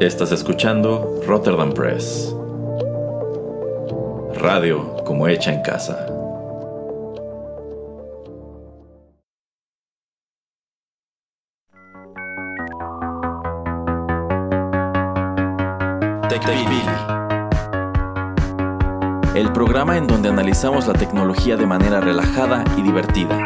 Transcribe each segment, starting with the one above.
Estás escuchando Rotterdam Press. Radio como hecha en casa. TechPili. El programa en donde analizamos la tecnología de manera relajada y divertida.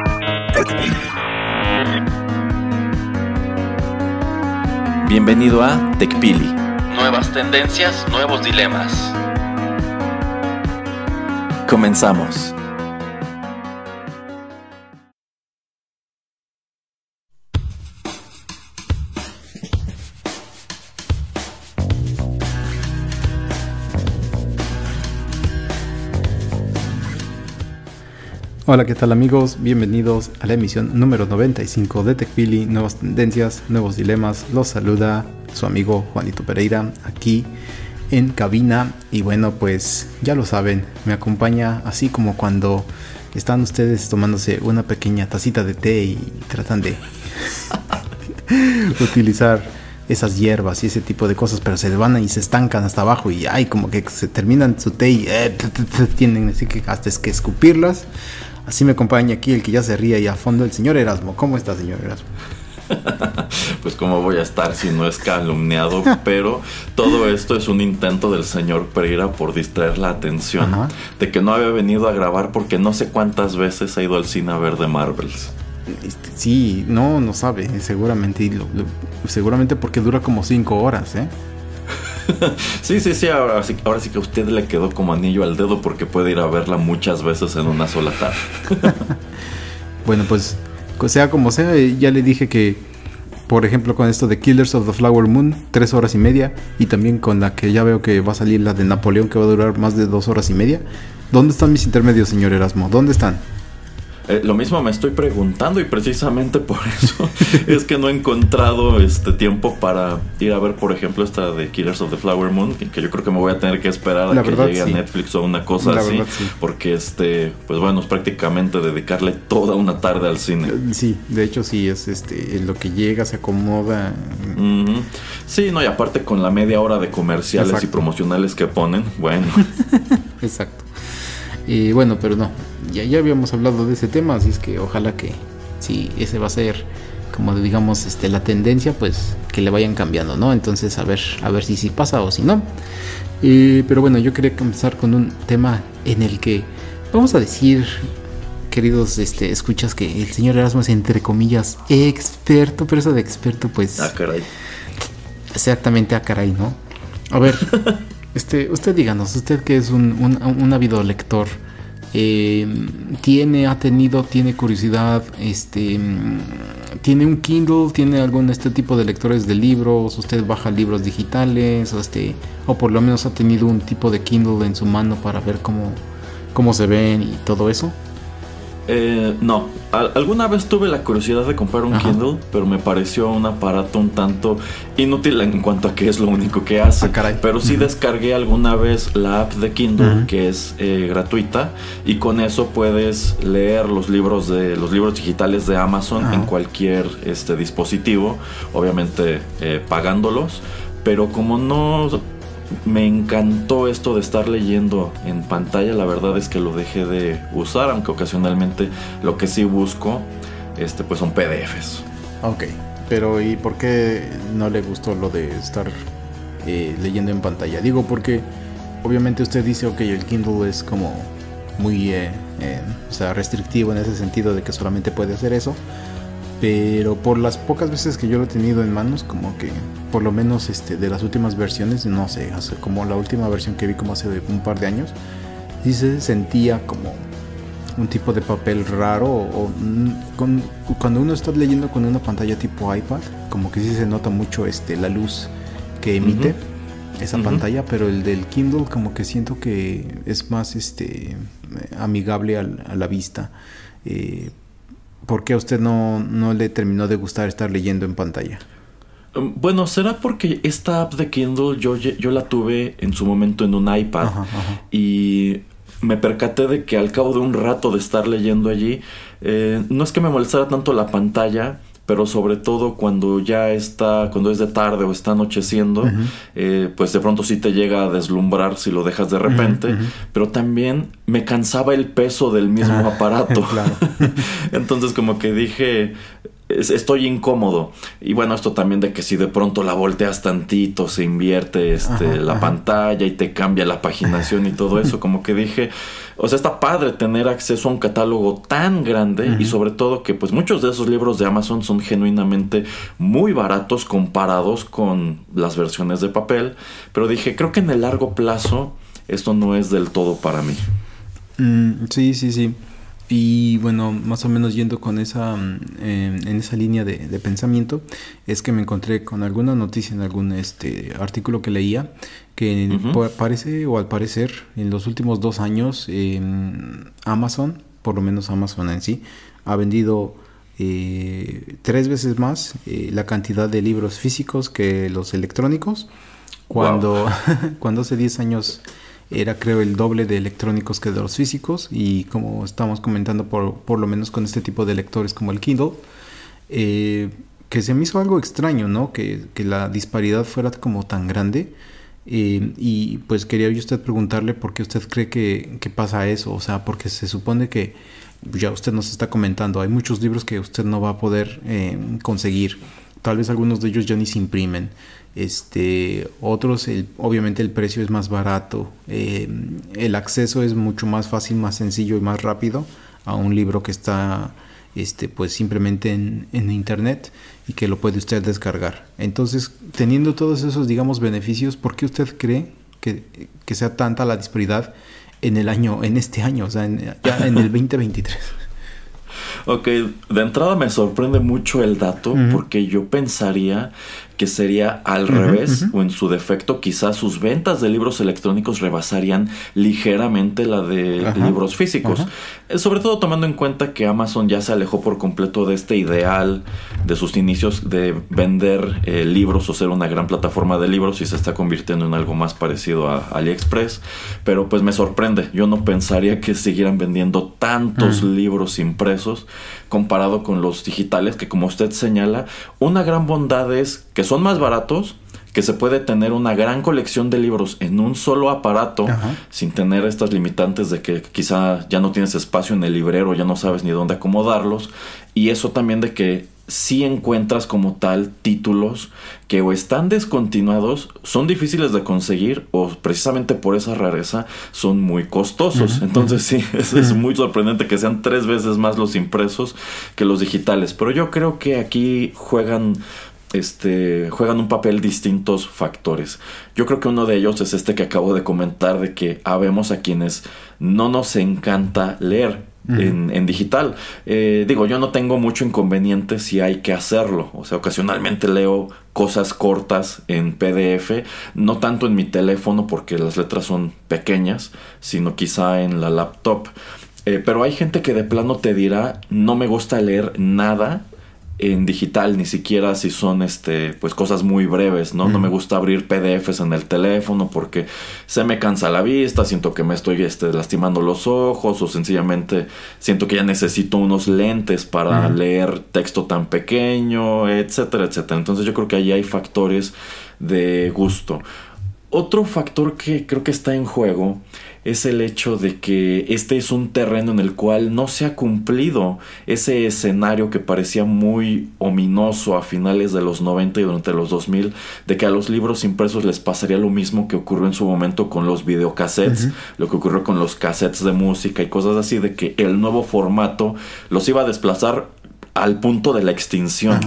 Bienvenido a TechPili. Nuevas tendencias, nuevos dilemas. Comenzamos. Hola, ¿qué tal amigos? Bienvenidos a la emisión número 95 de TechPili, nuevas tendencias, nuevos dilemas. Los saluda su amigo Juanito Pereira aquí en cabina y bueno, pues ya lo saben, me acompaña así como cuando están ustedes tomándose una pequeña tacita de té y tratan de utilizar esas hierbas y ese tipo de cosas, pero se van y se estancan hasta abajo y ay, como que se terminan su té y eh, tienen así que hasta es que escupirlas. Así me acompaña aquí el que ya se ríe y a fondo el señor Erasmo. ¿Cómo está, señor Erasmo? pues cómo voy a estar si no es calumniado, pero todo esto es un intento del señor Pereira por distraer la atención de que no había venido a grabar porque no sé cuántas veces ha ido al cine a ver de Marvels. Este, sí, no, no sabe, seguramente, seguramente porque dura como cinco horas, ¿eh? sí, sí, sí ahora, sí, ahora sí que a usted le quedó como anillo al dedo porque puede ir a verla muchas veces en una sola tarde. bueno, pues sea como sea, eh, ya le dije que, por ejemplo, con esto de Killers of the Flower Moon, tres horas y media, y también con la que ya veo que va a salir la de Napoleón, que va a durar más de dos horas y media. ¿Dónde están mis intermedios, señor Erasmo? ¿Dónde están? Eh, lo mismo me estoy preguntando y precisamente por eso es que no he encontrado este tiempo para ir a ver, por ejemplo, esta de Killers of the Flower Moon, que, yo creo que me voy a tener que esperar a que llegue a Netflix o una cosa así, porque este, pues bueno, es prácticamente dedicarle toda una tarde al cine. Eh, sí, de hecho sí es este, lo que llega se acomoda. Sí, no y aparte con la media hora de comerciales y promocionales que ponen, bueno. Exacto. Y bueno, pero no, ya, ya habíamos hablado de ese tema, así es que ojalá que si ese va a ser como digamos este la tendencia, pues que le vayan cambiando, ¿no? Entonces a ver, a ver si sí pasa o si no. pero bueno, yo quería comenzar con un tema en el que vamos a decir, queridos este, escuchas, que el señor Erasmo es entre comillas experto, pero eso de experto, pues. Ah, caray. Exactamente, ah, caray, ¿no? A ver, este, usted díganos, usted que es un, un, un ávido lector eh, tiene, ha tenido, tiene curiosidad, este, tiene un Kindle, tiene algún este tipo de lectores de libros, usted baja libros digitales, o este, o por lo menos ha tenido un tipo de Kindle en su mano para ver cómo, cómo se ven y todo eso. Eh, no, alguna vez tuve la curiosidad de comprar un Kindle, pero me pareció un aparato un tanto inútil en cuanto a que es lo único que hace. Ah, pero sí descargué alguna vez la app de Kindle, que es eh, gratuita, y con eso puedes leer los libros de los libros digitales de Amazon en cualquier este dispositivo, obviamente eh, pagándolos. Pero como no me encantó esto de estar leyendo en pantalla. La verdad es que lo dejé de usar, aunque ocasionalmente lo que sí busco este, pues son PDFs. Ok, pero ¿y por qué no le gustó lo de estar eh, leyendo en pantalla? Digo, porque obviamente usted dice, ok, el Kindle es como muy eh, eh, sea, restrictivo en ese sentido de que solamente puede hacer eso pero por las pocas veces que yo lo he tenido en manos, como que por lo menos este, de las últimas versiones, no sé, como la última versión que vi como hace un par de años, sí se sentía como un tipo de papel raro o, cuando uno está leyendo con una pantalla tipo iPad, como que sí se nota mucho este, la luz que emite. esa pantalla, pero el del Kindle como que siento que es más este amigable a la vista. Eh, ¿Por qué a usted no, no le terminó de gustar estar leyendo en pantalla? Um, bueno, será porque esta app de Kindle yo, yo la tuve en su momento en un iPad y me percaté de que al cabo de un rato de estar leyendo allí, eh, no es que me molestara tanto la pantalla, pero sobre todo cuando ya está, cuando es de tarde o está anocheciendo, eh, pues de pronto sí te llega a deslumbrar si lo dejas de repente, pero también me cansaba el peso del mismo aparato. Entonces como que dije, estoy incómodo. Y bueno, esto también de que si de pronto la volteas tantito, se invierte este, la pantalla y te cambia la paginación y todo eso, como que dije, o sea, está padre tener acceso a un catálogo tan grande y sobre todo que pues muchos de esos libros de Amazon son genuinamente muy baratos comparados con las versiones de papel, pero dije, creo que en el largo plazo esto no es del todo para mí. Mm, sí, sí, sí. Y bueno, más o menos yendo con esa, mm, en esa línea de, pensamiento, es que me encontré con alguna noticia en algún este artículo que leía que parece o al parecer en los últimos dos años Amazon, por lo menos Amazon en sí, ha vendido eh, tres veces más eh, la cantidad de libros físicos que los electrónicos. Cuando, cuando hace 10 años era creo el doble de electrónicos que de los físicos y como estamos comentando por, por lo menos con este tipo de lectores como el Kindle, eh, que se me hizo algo extraño, ¿no? Que, que la disparidad fuera como tan grande. Eh, y pues quería yo usted preguntarle por qué usted cree que, que, pasa eso, o sea, porque se supone que ya usted nos está comentando, hay muchos libros que usted no va a poder eh, conseguir, tal vez algunos de ellos ya ni se imprimen. Este, otros, el, obviamente el precio es más barato, eh, el acceso es mucho más fácil, más sencillo y más rápido a un libro que está este, pues simplemente en, en, internet y que lo puede usted descargar. Entonces, teniendo todos esos, digamos, beneficios, ¿por qué usted cree que, que sea tanta la disparidad en el año, en este año, o sea, en, ya en el 2023? Ok, de entrada me sorprende mucho el dato porque yo pensaría que sería al revés o en su defecto quizás sus ventas de libros electrónicos rebasarían ligeramente la de libros físicos. Eh, sobre todo tomando en cuenta que Amazon ya se alejó por completo de este ideal de sus inicios de vender eh, libros o ser una gran plataforma de libros y se está convirtiendo en algo más parecido a AliExpress. Pero pues me sorprende, yo no pensaría que siguieran vendiendo tantos libros impresos comparado con los digitales que como usted señala, una gran bondad es que son más baratos, que se puede tener una gran colección de libros en un solo aparato sin tener estas limitantes de que quizá ya no tienes espacio en el librero, ya no sabes ni dónde acomodarlos y eso también de que si encuentras como tal títulos que o están descontinuados, son difíciles de conseguir o precisamente por esa rareza son muy costosos. Entonces sí, es, es, muy sorprendente que sean tres veces más los impresos que los digitales. Pero yo creo que aquí juegan este, juegan un papel distintos factores. Yo creo que uno de ellos es este que acabo de comentar de que habemos a quienes no nos encanta leer. En, digital. Eh, digo, yo no tengo mucho inconveniente si hay que hacerlo. O sea, ocasionalmente leo cosas cortas en PDF, no tanto en mi teléfono porque las letras son pequeñas, sino quizá en la laptop. Eh, pero hay gente que de plano te dirá, no me gusta leer nada en digital, ni siquiera si son este, pues cosas muy breves, ¿no? No me gusta abrir PDFs en el teléfono porque se me cansa la vista, siento que me estoy este, lastimando los ojos o sencillamente siento que ya necesito unos lentes para leer texto tan pequeño, etcétera, etcétera. Entonces yo creo que ahí hay factores de gusto. Otro factor que creo que está en juego es el hecho de que este es un terreno en el cual no se ha cumplido ese escenario que parecía muy ominoso a finales de los 90 y durante los 2000, de que a los libros impresos les pasaría lo mismo que ocurrió en su momento con los videocassettes, lo que ocurrió con los cassettes de música y cosas así, de que el nuevo formato los iba a desplazar al punto de la extinción.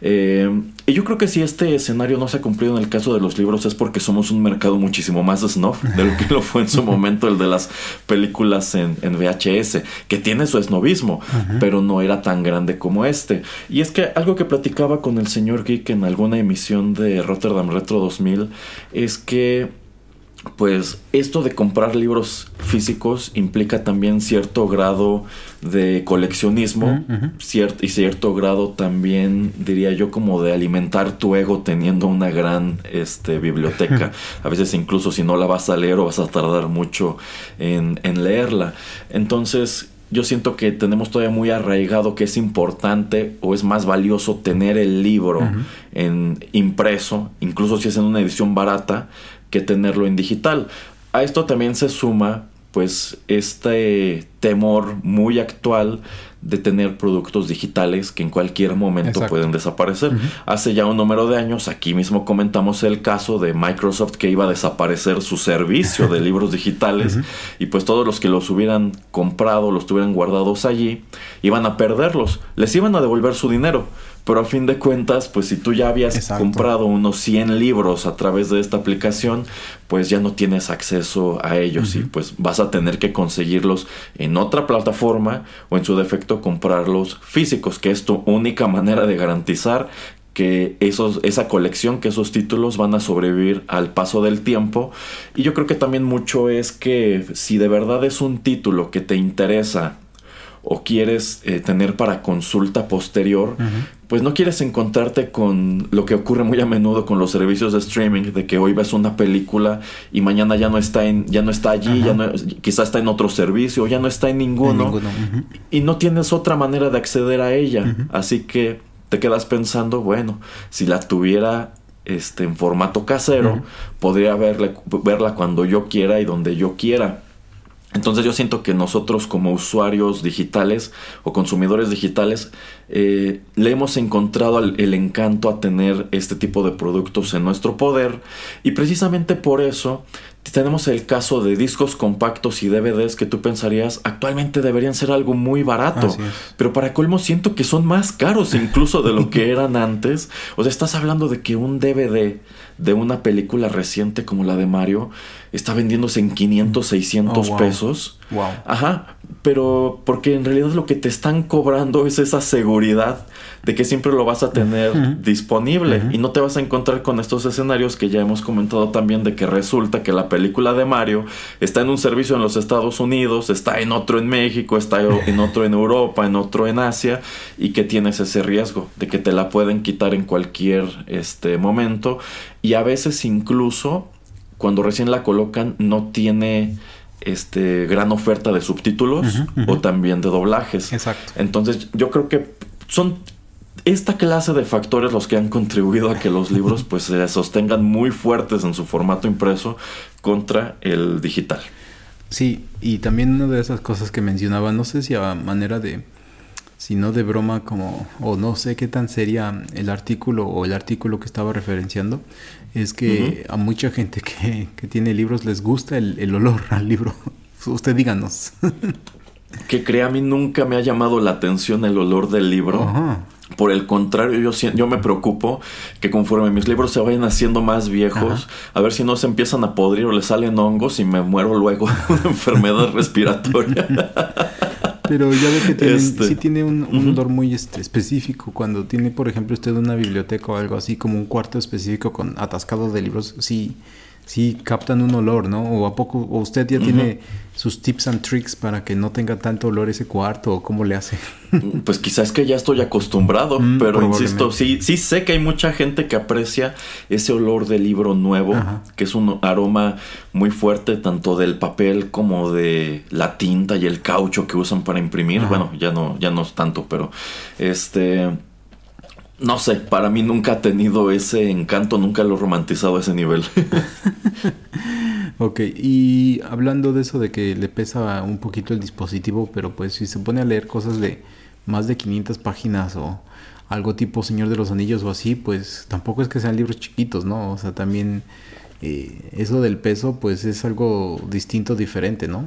Eh, y yo creo que si este escenario no se ha cumplido en el caso de los libros es porque somos un mercado muchísimo más snob de lo que lo fue en su momento el de las películas en, VHS, que tiene su esnovismo, pero no era tan grande como este. Y es que algo que platicaba con el señor Geek en alguna emisión de Rotterdam Retro 2000 es que pues esto de comprar libros físicos implica también cierto grado de coleccionismo y cierto grado también diría yo como de alimentar tu ego teniendo una gran este, biblioteca. A veces incluso si no la vas a leer o vas a tardar mucho en, en leerla. Entonces yo siento que tenemos todavía muy arraigado que es importante o es más valioso tener el libro en impreso, incluso si es en una edición barata, que tenerlo en digital. A esto también se suma pues este temor muy actual de tener productos digitales que en cualquier momento pueden desaparecer. Hace ya un número de años, aquí mismo comentamos el caso de Microsoft que iba a desaparecer su servicio de libros digitales y pues todos los que los hubieran comprado, los tuvieran guardados allí, iban a perderlos, les iban a devolver su dinero. Pero a fin de cuentas, pues si tú ya habías comprado unos 100 libros a través de esta aplicación, pues ya no tienes acceso a ellos y pues vas a tener que conseguirlos en otra plataforma o en su defecto comprarlos físicos, que es tu única manera de garantizar que esos, esa colección, que esos títulos van a sobrevivir al paso del tiempo. Y yo creo que también mucho es que si de verdad es un título que te interesa o quieres eh, tener para consulta posterior, pues no quieres encontrarte con lo que ocurre muy a menudo con los servicios de streaming, de que hoy ves una película y mañana ya no está en, ya no está allí, ya no, quizá está en otro servicio, ya no está en ninguno, y no tienes otra manera de acceder a ella, así que te quedas pensando, bueno, si la tuviera este en formato casero, podría verla cuando yo quiera y donde yo quiera. Entonces yo siento que nosotros como usuarios digitales o consumidores digitales eh, le hemos encontrado el, encanto a tener este tipo de productos en nuestro poder. Y precisamente por eso tenemos el caso de discos compactos y DVDs que tú pensarías actualmente deberían ser algo muy barato, pero para colmo siento que son más caros incluso de lo que eran antes. O sea, estás hablando de que un DVD de una película reciente como la de Mario está vendiéndose en 500, 600 pesos. Wow. Ajá, pero porque en realidad lo que te están cobrando es esa seguridad de que siempre lo vas a tener disponible y no te vas a encontrar con estos escenarios que ya hemos comentado también de que resulta que la película de Mario está en un servicio en los Estados Unidos, está en otro en México, está en otro en Europa, en otro en Asia y que tienes ese riesgo de que te la pueden quitar en cualquier este momento y a veces incluso cuando recién la colocan no tiene este gran oferta de subtítulos o también de doblajes. Exacto. Entonces, yo creo que son esta clase de factores los que han contribuido a que los libros pues se sostengan muy fuertes en su formato impreso contra el digital. Sí, y también una de esas cosas que mencionaba, no sé si a manera de si no de broma como, o no sé qué tan sería el artículo o el artículo que estaba referenciando, es que a mucha gente que, tiene libros les gusta el, olor al libro. Usted díganos. que crea, a mí nunca me ha llamado la atención el olor del libro. Por el contrario, yo, yo me preocupo que conforme mis libros se vayan haciendo más viejos, a ver si no se empiezan a podrir o le salen hongos y me muero luego de una enfermedad respiratoria. Pero ya ve que tiene, este, sí tiene un, olor muy este, específico. Cuando tiene, por ejemplo, usted una biblioteca o algo así, como un cuarto específico con atascado de libros, sí, sí captan un olor, ¿no? O a poco, o usted ya tiene sus tips and tricks para que no tenga tanto olor ese cuarto, o cómo le hace. pues quizás que ya estoy acostumbrado, mm, pero insisto, sí, sí sé que hay mucha gente que aprecia ese olor de libro nuevo, que es un aroma muy fuerte, tanto del papel como de la tinta y el caucho que usan para imprimir. Bueno, ya no, ya no tanto, pero este no sé, para mí nunca ha tenido ese encanto, nunca lo he romantizado a ese nivel. ok, y hablando de eso de que le pesa un poquito el dispositivo, pero pues si se pone a leer cosas de más de 500 páginas o algo tipo Señor de los Anillos o así, pues tampoco es que sean libros chiquitos, ¿no? O sea, también eh, eso del peso pues es algo distinto, diferente, ¿no?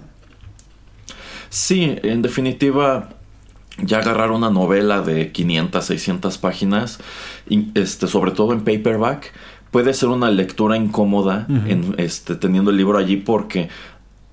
Sí, en definitiva, ya agarrar una novela de 500, 600 páginas, este, sobre todo en paperback, puede ser una lectura incómoda en, este, teniendo el libro allí porque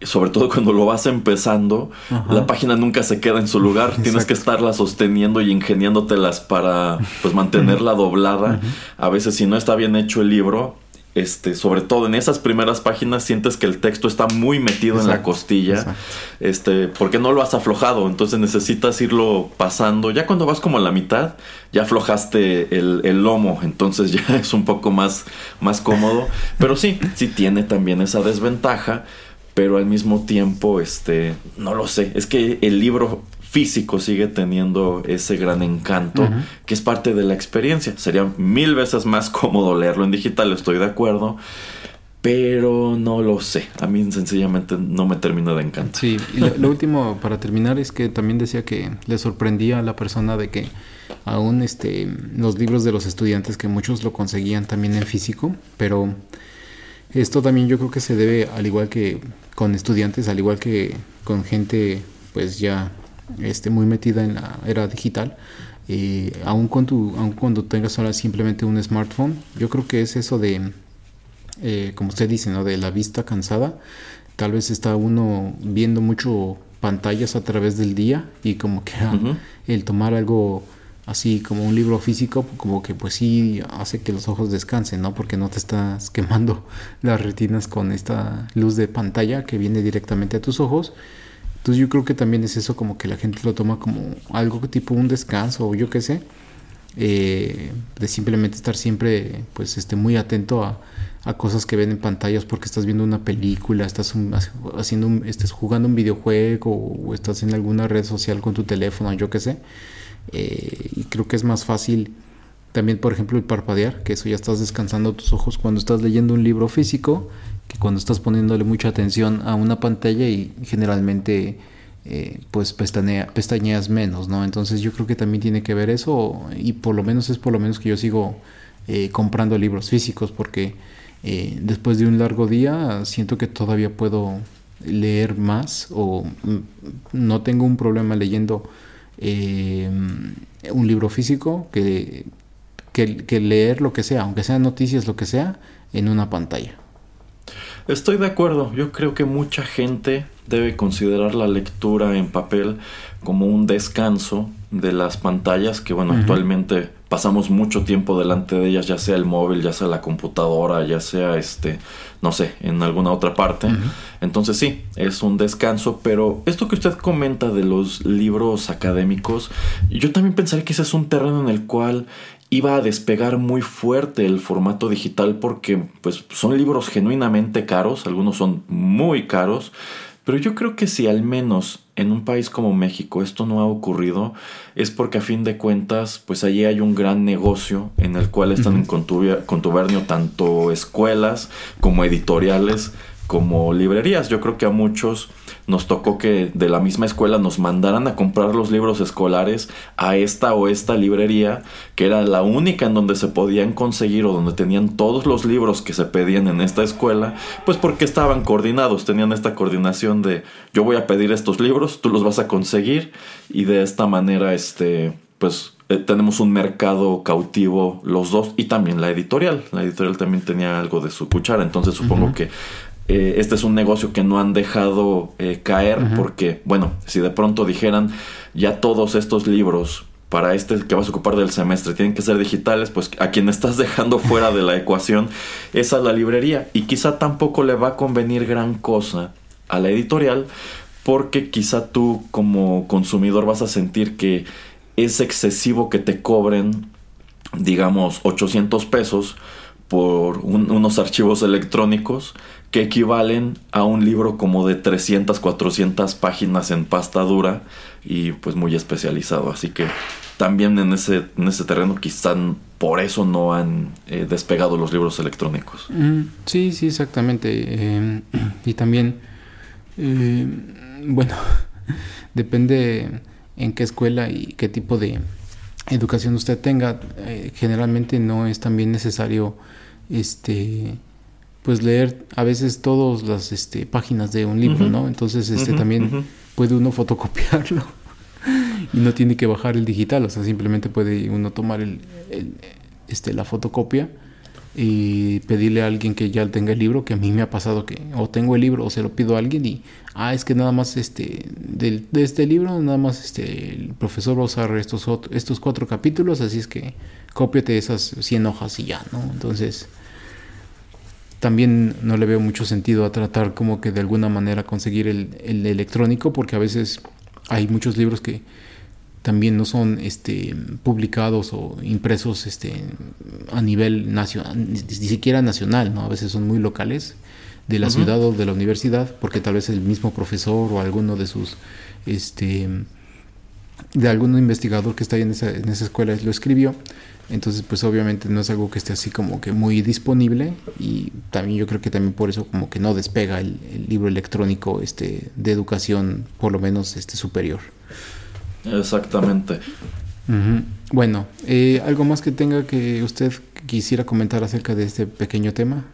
sobre todo cuando lo vas empezando, la página nunca se queda en su lugar. Tienes que estarla sosteniendo y ingeniándotelas para pues mantenerla doblada. A veces si no está bien hecho el libro, este, sobre todo en esas primeras páginas sientes que el texto está muy metido en la costilla, este, porque no lo has aflojado, entonces necesitas irlo pasando. Ya cuando vas como a la mitad, ya aflojaste el, el lomo, entonces ya es un poco más, más cómodo. Pero sí, sí tiene también esa desventaja pero al mismo tiempo, este, no lo sé, es que el libro físico sigue teniendo ese gran encanto que es parte de la experiencia. Sería mil veces más cómodo leerlo en digital, estoy de acuerdo. Pero no lo sé. A mí sencillamente no me termina de encantar. Sí, y lo, último para terminar es que también decía que le sorprendía a la persona de que aún este, los libros de los estudiantes, que muchos lo conseguían también en físico, pero esto también yo creo que se debe, al igual que con estudiantes, al igual que con gente pues ya este, muy metida en la era digital, eh, aún, con tu, aún cuando tengas ahora simplemente un smartphone, yo creo que es eso de, eh, como usted dice, ¿no? de la vista cansada. Tal vez está uno viendo mucho pantallas a través del día y como que el tomar algo así como un libro físico, como que pues sí hace que los ojos descansen, ¿no? Porque no te estás quemando las retinas con esta luz de pantalla que viene directamente a tus ojos entonces yo creo que también es eso como que la gente lo toma como algo tipo un descanso o yo qué sé, eh, de simplemente estar siempre pues este, muy atento a, cosas que ven en pantallas porque estás viendo una película, estás haciendo estás jugando un videojuego o, estás en alguna red social con tu teléfono, yo qué sé. Eh, y creo que es más fácil también, por ejemplo, el parpadear, que eso ya estás descansando tus ojos cuando estás leyendo un libro físico que cuando estás poniéndole mucha atención a una pantalla y generalmente eh, pues pestañeas menos, ¿no? Entonces yo creo que también tiene que ver eso y por lo menos es por lo menos que yo sigo eh, comprando libros físicos porque eh, después de un largo día siento que todavía puedo leer más o mm, no tengo un problema leyendo un libro físico que, que leer lo que sea, aunque sean noticias, lo que sea, en una pantalla. Estoy de acuerdo, yo creo que mucha gente debe considerar la lectura en papel como un descanso de las pantallas que bueno, actualmente pasamos mucho tiempo delante de ellas, ya sea el móvil, ya sea la computadora, ya sea este, no sé, en alguna otra parte. Entonces sí, es un descanso, pero esto que usted comenta de los libros académicos, yo también pensaría que ese es un terreno en el cual iba a despegar muy fuerte el formato digital porque pues son libros genuinamente caros, algunos son muy caros, pero yo creo que si al menos en un país como México esto no ha ocurrido, es porque a fin de cuentas, pues allí hay un gran negocio en el cual están en contubernio tanto escuelas como editoriales como librerías. Yo creo que a muchos nos tocó que de la misma escuela nos mandaran a comprar los libros escolares a esta o esta librería, que era la única en donde se podían conseguir o donde tenían todos los libros que se pedían en esta escuela, pues porque estaban coordinados, tenían esta coordinación de yo voy a pedir estos libros, tú los vas a conseguir y de esta manera este pues eh, tenemos un mercado cautivo los dos y también la editorial. La editorial también tenía algo de su cuchara, entonces supongo que eh, este es un negocio que no han dejado eh, caer porque, bueno, si de pronto dijeran ya todos estos libros para este que vas a ocupar del semestre tienen que ser digitales, pues a quien estás dejando fuera de la ecuación es a la librería. Y quizá tampoco le va a convenir gran cosa a la editorial porque quizá tú como consumidor vas a sentir que es excesivo que te cobren digamos 800 pesos por unos archivos electrónicos que equivalen a un libro como de 300, 400 páginas en pasta dura y pues muy especializado. Así que también en ese, en ese terreno quizá por eso no han eh, despegado los libros electrónicos. Sí, sí, exactamente. Em, y también, em, bueno, depende en qué escuela y qué tipo de educación usted tenga. Eh, generalmente no es también necesario este pues leer a veces todas las este, páginas de un libro, ¿no? Entonces este también puede uno fotocopiarlo y no tiene que bajar el digital, o sea, simplemente puede uno tomar el, este, la fotocopia y pedirle a alguien que ya tenga el libro, que a mí me ha pasado que o tengo el libro o se lo pido a alguien y, ah, es que nada más este, de, de este libro, nada más este, el profesor va a usar estos, estos cuatro capítulos, así es que cópiate esas 100 hojas y ya, ¿no? Entonces también no le veo mucho sentido a tratar como que de alguna manera conseguir el, electrónico porque a veces hay muchos libros que también no son este, publicados o impresos este, a nivel nacional, ni siquiera nacional, ¿no? A veces son muy locales. de la ciudad o de la universidad, porque tal vez el mismo profesor o alguno de sus, este, de algún investigador que está ahí en esa, en esa escuela lo escribió. Entonces, pues obviamente no es algo que esté así como que muy disponible y también yo creo que también por eso como que no despega el, libro electrónico este de educación por lo menos este superior. Exactamente. Bueno, eh, ¿algo más que tenga que usted quisiera comentar acerca de este pequeño tema?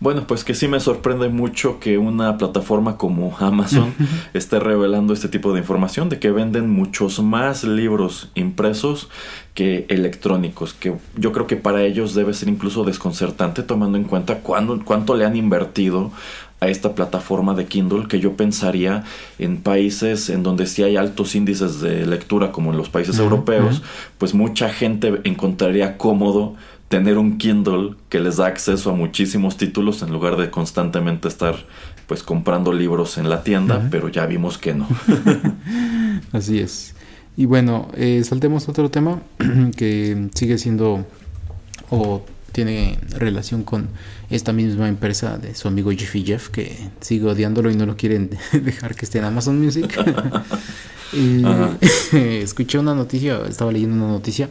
Bueno, pues que sí me sorprende mucho que una plataforma como Amazon esté revelando este tipo de información de que venden muchos más libros impresos que electrónicos, que yo creo que para ellos debe ser incluso desconcertante tomando en cuenta cuánto le han invertido a esta plataforma de Kindle que yo pensaría en países en donde sí hay altos índices de lectura como en los países europeos, pues mucha gente encontraría cómodo tener un Kindle que les da acceso a muchísimos títulos en lugar de constantemente estar pues comprando libros en la tienda, pero ya vimos que no. Así es. Y bueno, eh, saltemos a otro tema que sigue siendo o tiene relación con esta misma empresa de su amigo Jeffy Jeff, que sigue odiándolo y no lo quieren dejar que esté en Amazon Music. escuché una noticia, estaba leyendo una noticia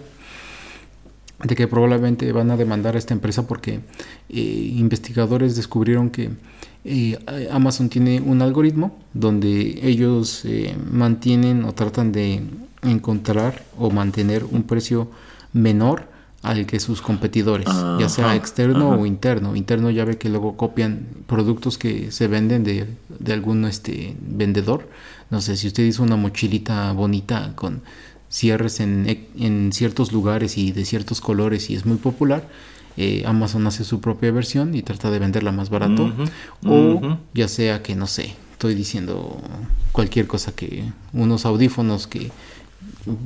de que probablemente van a demandar a esta empresa porque eh, investigadores descubrieron que eh, Amazon tiene un algoritmo donde ellos eh, mantienen o tratan de encontrar o mantener un precio menor al que sus competidores, ya sea externo o interno. Interno ya ve que luego copian productos que se venden de, de algún este vendedor. No sé, si usted hizo una mochilita bonita con cierres en, en, ciertos lugares y de ciertos colores y es muy popular, eh, Amazon hace su propia versión y trata de venderla más barato. o ya sea que, no sé, estoy diciendo cualquier cosa que unos audífonos que,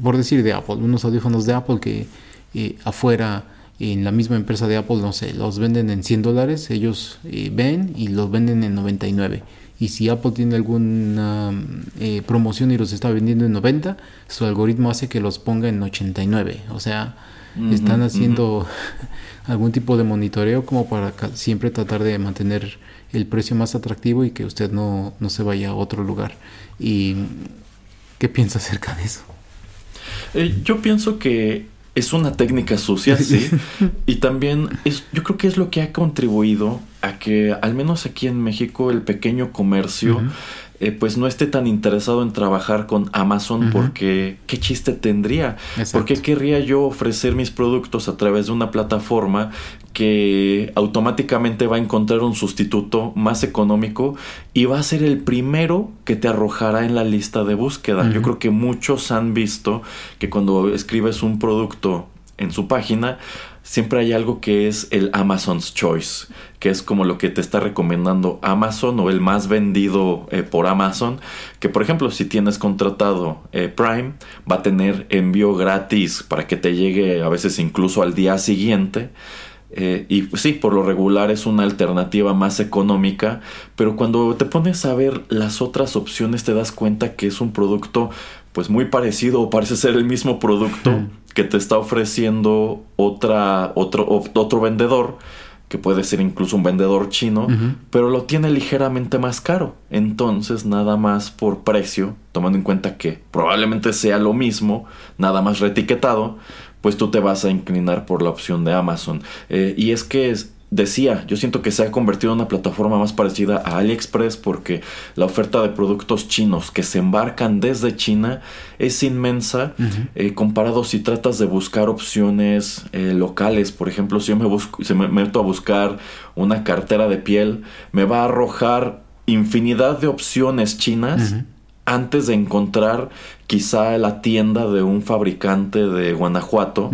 por decir de Apple, unos audífonos de Apple que eh, afuera en la misma empresa de Apple, no sé, los venden en 100 dólares, ellos eh, ven y los venden en 99 y si Apple tiene alguna eh, promoción y los está vendiendo en 90, su algoritmo hace que los ponga en 89. O sea, están haciendo algún tipo de monitoreo como para siempre tratar de mantener el precio más atractivo y que usted no, no se vaya a otro lugar. ¿Y qué piensa acerca de eso? Eh, yo pienso que es una técnica sucia, sí. y también es, yo creo que es lo que ha contribuido a que, al menos aquí en México, el pequeño comercio, eh, pues no esté tan interesado en trabajar con Amazon porque ¿qué chiste tendría? ¿Por qué querría yo ofrecer mis productos a través de una plataforma que automáticamente va a encontrar un sustituto más económico y va a ser el primero que te arrojará en la lista de búsqueda. Yo creo que muchos han visto que cuando escribes un producto en su página, siempre hay algo que es el Amazon's Choice, que es como lo que te está recomendando Amazon o el más vendido eh, por Amazon, que por ejemplo si tienes contratado eh, Prime va a tener envío gratis para que te llegue a veces incluso al día siguiente. Eh, y sí, por lo regular es una alternativa más económica, pero cuando te pones a ver las otras opciones te das cuenta que es un producto pues muy parecido o parece ser el mismo producto que te está ofreciendo otra, otro, otro vendedor, que puede ser incluso un vendedor chino, pero lo tiene ligeramente más caro. Entonces, nada más por precio, tomando en cuenta que probablemente sea lo mismo, nada más reetiquetado, pues tú te vas a inclinar por la opción de Amazon. Eh, y es que decía, yo siento que se ha convertido en una plataforma más parecida a AliExpress porque la oferta de productos chinos que se embarcan desde China es inmensa eh, comparado si tratas de buscar opciones eh, locales. Por ejemplo, si yo me, busco, si me meto a buscar una cartera de piel, me va a arrojar infinidad de opciones chinas antes de encontrar quizá la tienda de un fabricante de Guanajuato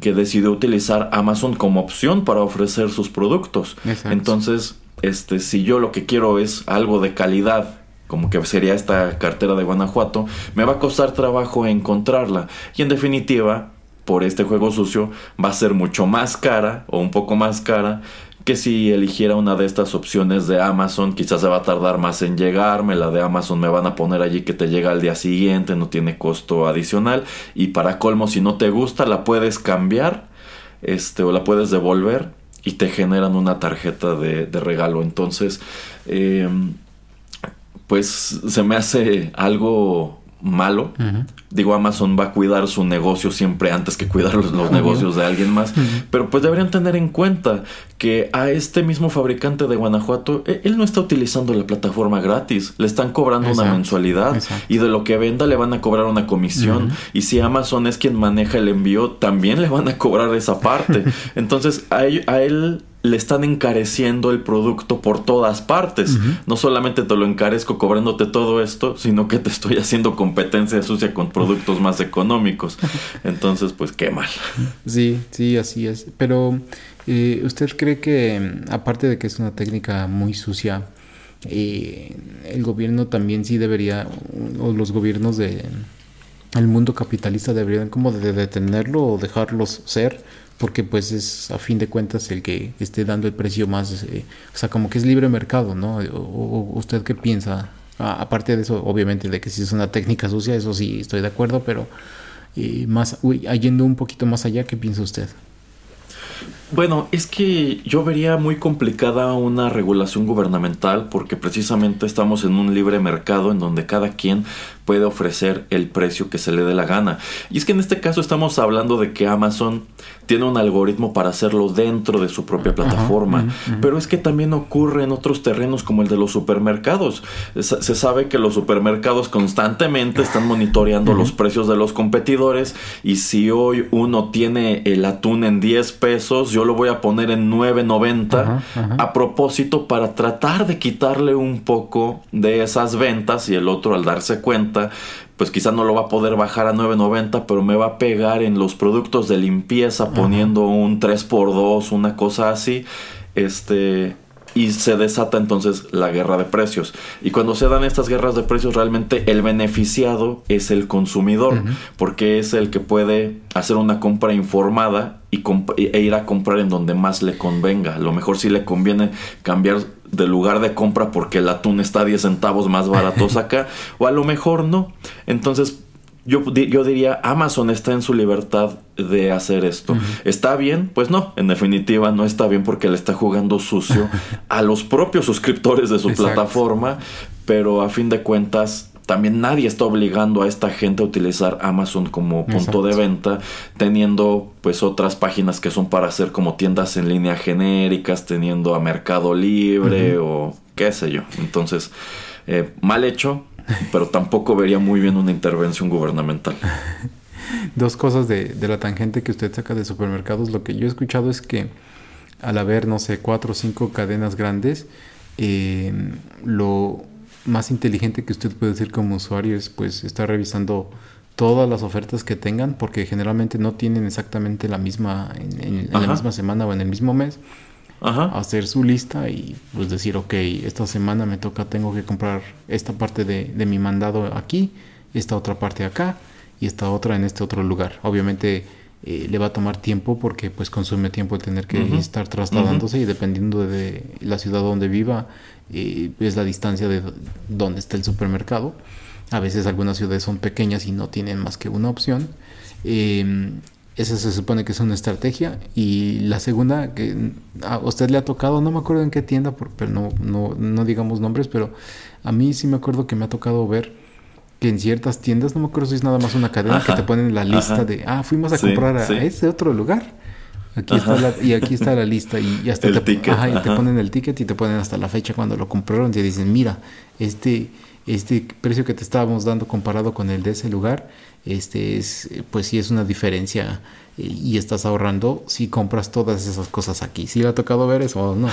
que decidió utilizar Amazon como opción para ofrecer sus productos. Entonces, este, si yo lo que quiero es algo de calidad, como que sería esta cartera de Guanajuato, me va a costar trabajo encontrarla. Y en definitiva, por este juego sucio, va a ser mucho más cara o un poco más cara que si eligiera una de estas opciones de Amazon, quizás se va a tardar más en llegarme, la de Amazon me van a poner allí que te llega al día siguiente, no tiene costo adicional y para colmo si no te gusta la puedes cambiar este o la puedes devolver y te generan una tarjeta de, regalo. Entonces, em, pues se me hace algo malo. Digo, Amazon va a cuidar su negocio siempre antes que cuidar los, negocios de alguien más. Pero pues deberían tener en cuenta que a este mismo fabricante de Guanajuato, e, él no está utilizando la plataforma gratis. Le están cobrando una mensualidad y de lo que venda le van a cobrar una comisión. Y si Amazon es quien maneja el envío, también le van a cobrar esa parte. Entonces a él le están encareciendo el producto por todas partes. No solamente te lo encarezco cobrándote todo esto, sino que te estoy haciendo competencia sucia con productos más económicos. Entonces, pues qué mal. Sí, sí, así es. Pero, eh, ¿usted cree que, aparte de que es una técnica muy sucia, eh, el gobierno también sí debería, o los gobiernos de el mundo capitalista deberían como de detenerlo o dejarlos ser? Porque pues es a fin de cuentas el que esté dando el precio más, eh, o sea, como que es libre mercado, ¿no? O, ¿Usted qué piensa? aparte de eso, obviamente, de que si es una técnica sucia, eso sí estoy de acuerdo, pero eh, más, uy, yendo un poquito más allá, ¿qué piensa usted? Bueno, es que yo vería muy complicada una regulación gubernamental porque precisamente estamos en un libre mercado en donde cada quien puede ofrecer el precio que se le dé la gana. Y es que en este caso estamos hablando de que Amazon tiene un algoritmo para hacerlo dentro de su propia plataforma. Pero es que también ocurre en otros terrenos como el de los supermercados. Se sabe que los supermercados constantemente están monitoreando los precios de los competidores y si hoy uno tiene el atún en 10 pesos, yo lo voy a poner en 9.90 a propósito para tratar de quitarle un poco de esas ventas y el otro al darse cuenta pues quizá no lo va a poder bajar a 9.90, pero me va a pegar en los productos de limpieza poniendo un 3x2, una cosa así. Este, y se desata entonces la guerra de precios. Y cuando se dan estas guerras de precios, realmente el beneficiado es el consumidor, porque es el que puede hacer una compra informada y e ir a comprar en donde más le convenga. A lo mejor si le conviene cambiar de lugar de compra porque el atún está 10 centavos más barato acá, o a lo mejor no. Entonces, yo, yo, diría, Amazon está en su libertad de hacer esto. ¿Está bien? Pues no, en definitiva no está bien porque le está jugando sucio a los propios suscriptores de su plataforma, pero a fin de cuentas también nadie está obligando a esta gente a utilizar Amazon como punto de venta, teniendo pues otras páginas que son para hacer como tiendas en línea genéricas, teniendo a Mercado Libre o qué sé yo. Entonces, eh, mal hecho, pero tampoco vería muy bien una intervención gubernamental. Dos cosas de, la tangente que usted saca de supermercados. Lo que yo he escuchado es que al haber, no sé, cuatro o cinco cadenas grandes, eh, lo más inteligente que usted puede decir como usuario es pues estar revisando todas las ofertas que tengan porque generalmente no tienen exactamente la misma en la misma semana o en el mismo mes hacer su lista y pues decir, ok, esta semana me toca, tengo que comprar esta parte de, mi mandado aquí, esta otra parte acá y esta otra en este otro lugar. Obviamente eh, le va a tomar tiempo porque pues consume tiempo el tener que estar trasladándose y dependiendo de la ciudad donde viva eh, es la distancia de donde está el supermercado. A veces algunas ciudades son pequeñas y no tienen más que una opción. Eh, esa se supone que es una estrategia. Y la segunda, que a usted le ha tocado, no me acuerdo en qué tienda, pero no, no, no digamos nombres, pero a mí sí me acuerdo que me ha tocado ver que en ciertas tiendas, no me acuerdo si es nada más una cadena, que te ponen la lista de, ah, fuimos a comprar a ese otro lugar. Aquí está la, y aquí está la lista y, hasta te, y te ponen el ticket y te ponen hasta la fecha cuando lo compraron y te dicen, mira, este, este precio que te estábamos dando comparado con el de ese lugar este es, pues sí es una diferencia eh, y estás ahorrando si compras todas esas cosas aquí. ¿Sí le ha tocado ver eso o no?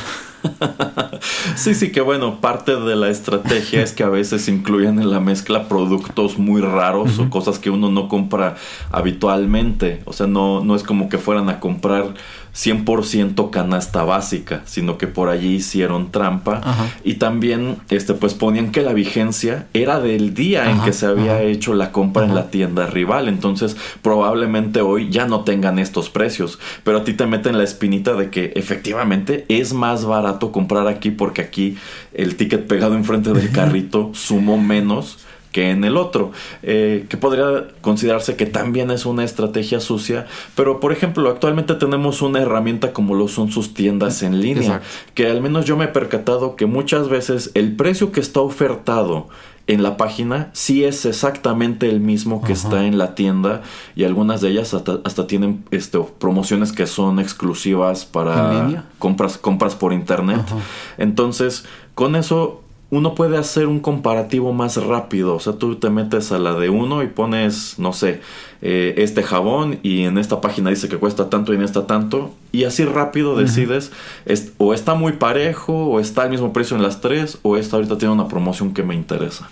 sí, sí, que bueno, parte de la estrategia es que a veces incluyen en la mezcla productos muy raros o cosas que uno no compra habitualmente. O sea, no, no es como que fueran a comprar 100% canasta básica, sino que por allí hicieron trampa. Y también este pues ponían que la vigencia era del día en que se había hecho la compra en la tienda rival, entonces probablemente hoy ya no tengan estos precios, pero a ti te meten la espinita de que efectivamente es más barato comprar aquí porque aquí el ticket pegado enfrente del carrito sumó menos que en el otro, eh, que podría considerarse que también es una estrategia sucia, pero por ejemplo, actualmente tenemos una herramienta como lo son sus tiendas en línea, que al menos yo me he percatado que muchas veces el precio que está ofertado en la página sí es exactamente el mismo que está en la tienda y algunas de ellas hasta, tienen este, promociones que son exclusivas para compras compras por internet. Entonces, con eso uno puede hacer un comparativo más rápido. O sea, tú te metes a la de uno y pones, no sé, eh, este jabón y en esta página dice que cuesta tanto y en esta tanto. Y así rápido decides, o está muy parejo, o está al mismo precio en las tres, o esta ahorita tiene una promoción que me interesa.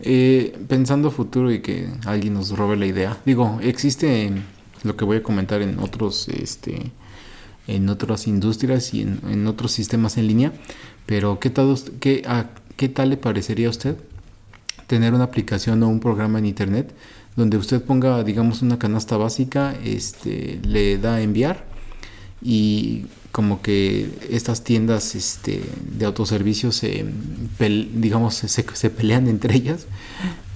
Eh, pensando futuro y que alguien nos robe la idea. Digo, existe lo que voy a comentar en otros, este, en otras industrias y en, otros sistemas en línea. Pero ¿qué tal, qué, a, ¿qué tal le parecería a usted tener una aplicación o un programa en internet donde usted ponga, digamos, una canasta básica, este, le da a enviar y como que estas tiendas este, de autoservicios se, digamos, se, pelean entre ellas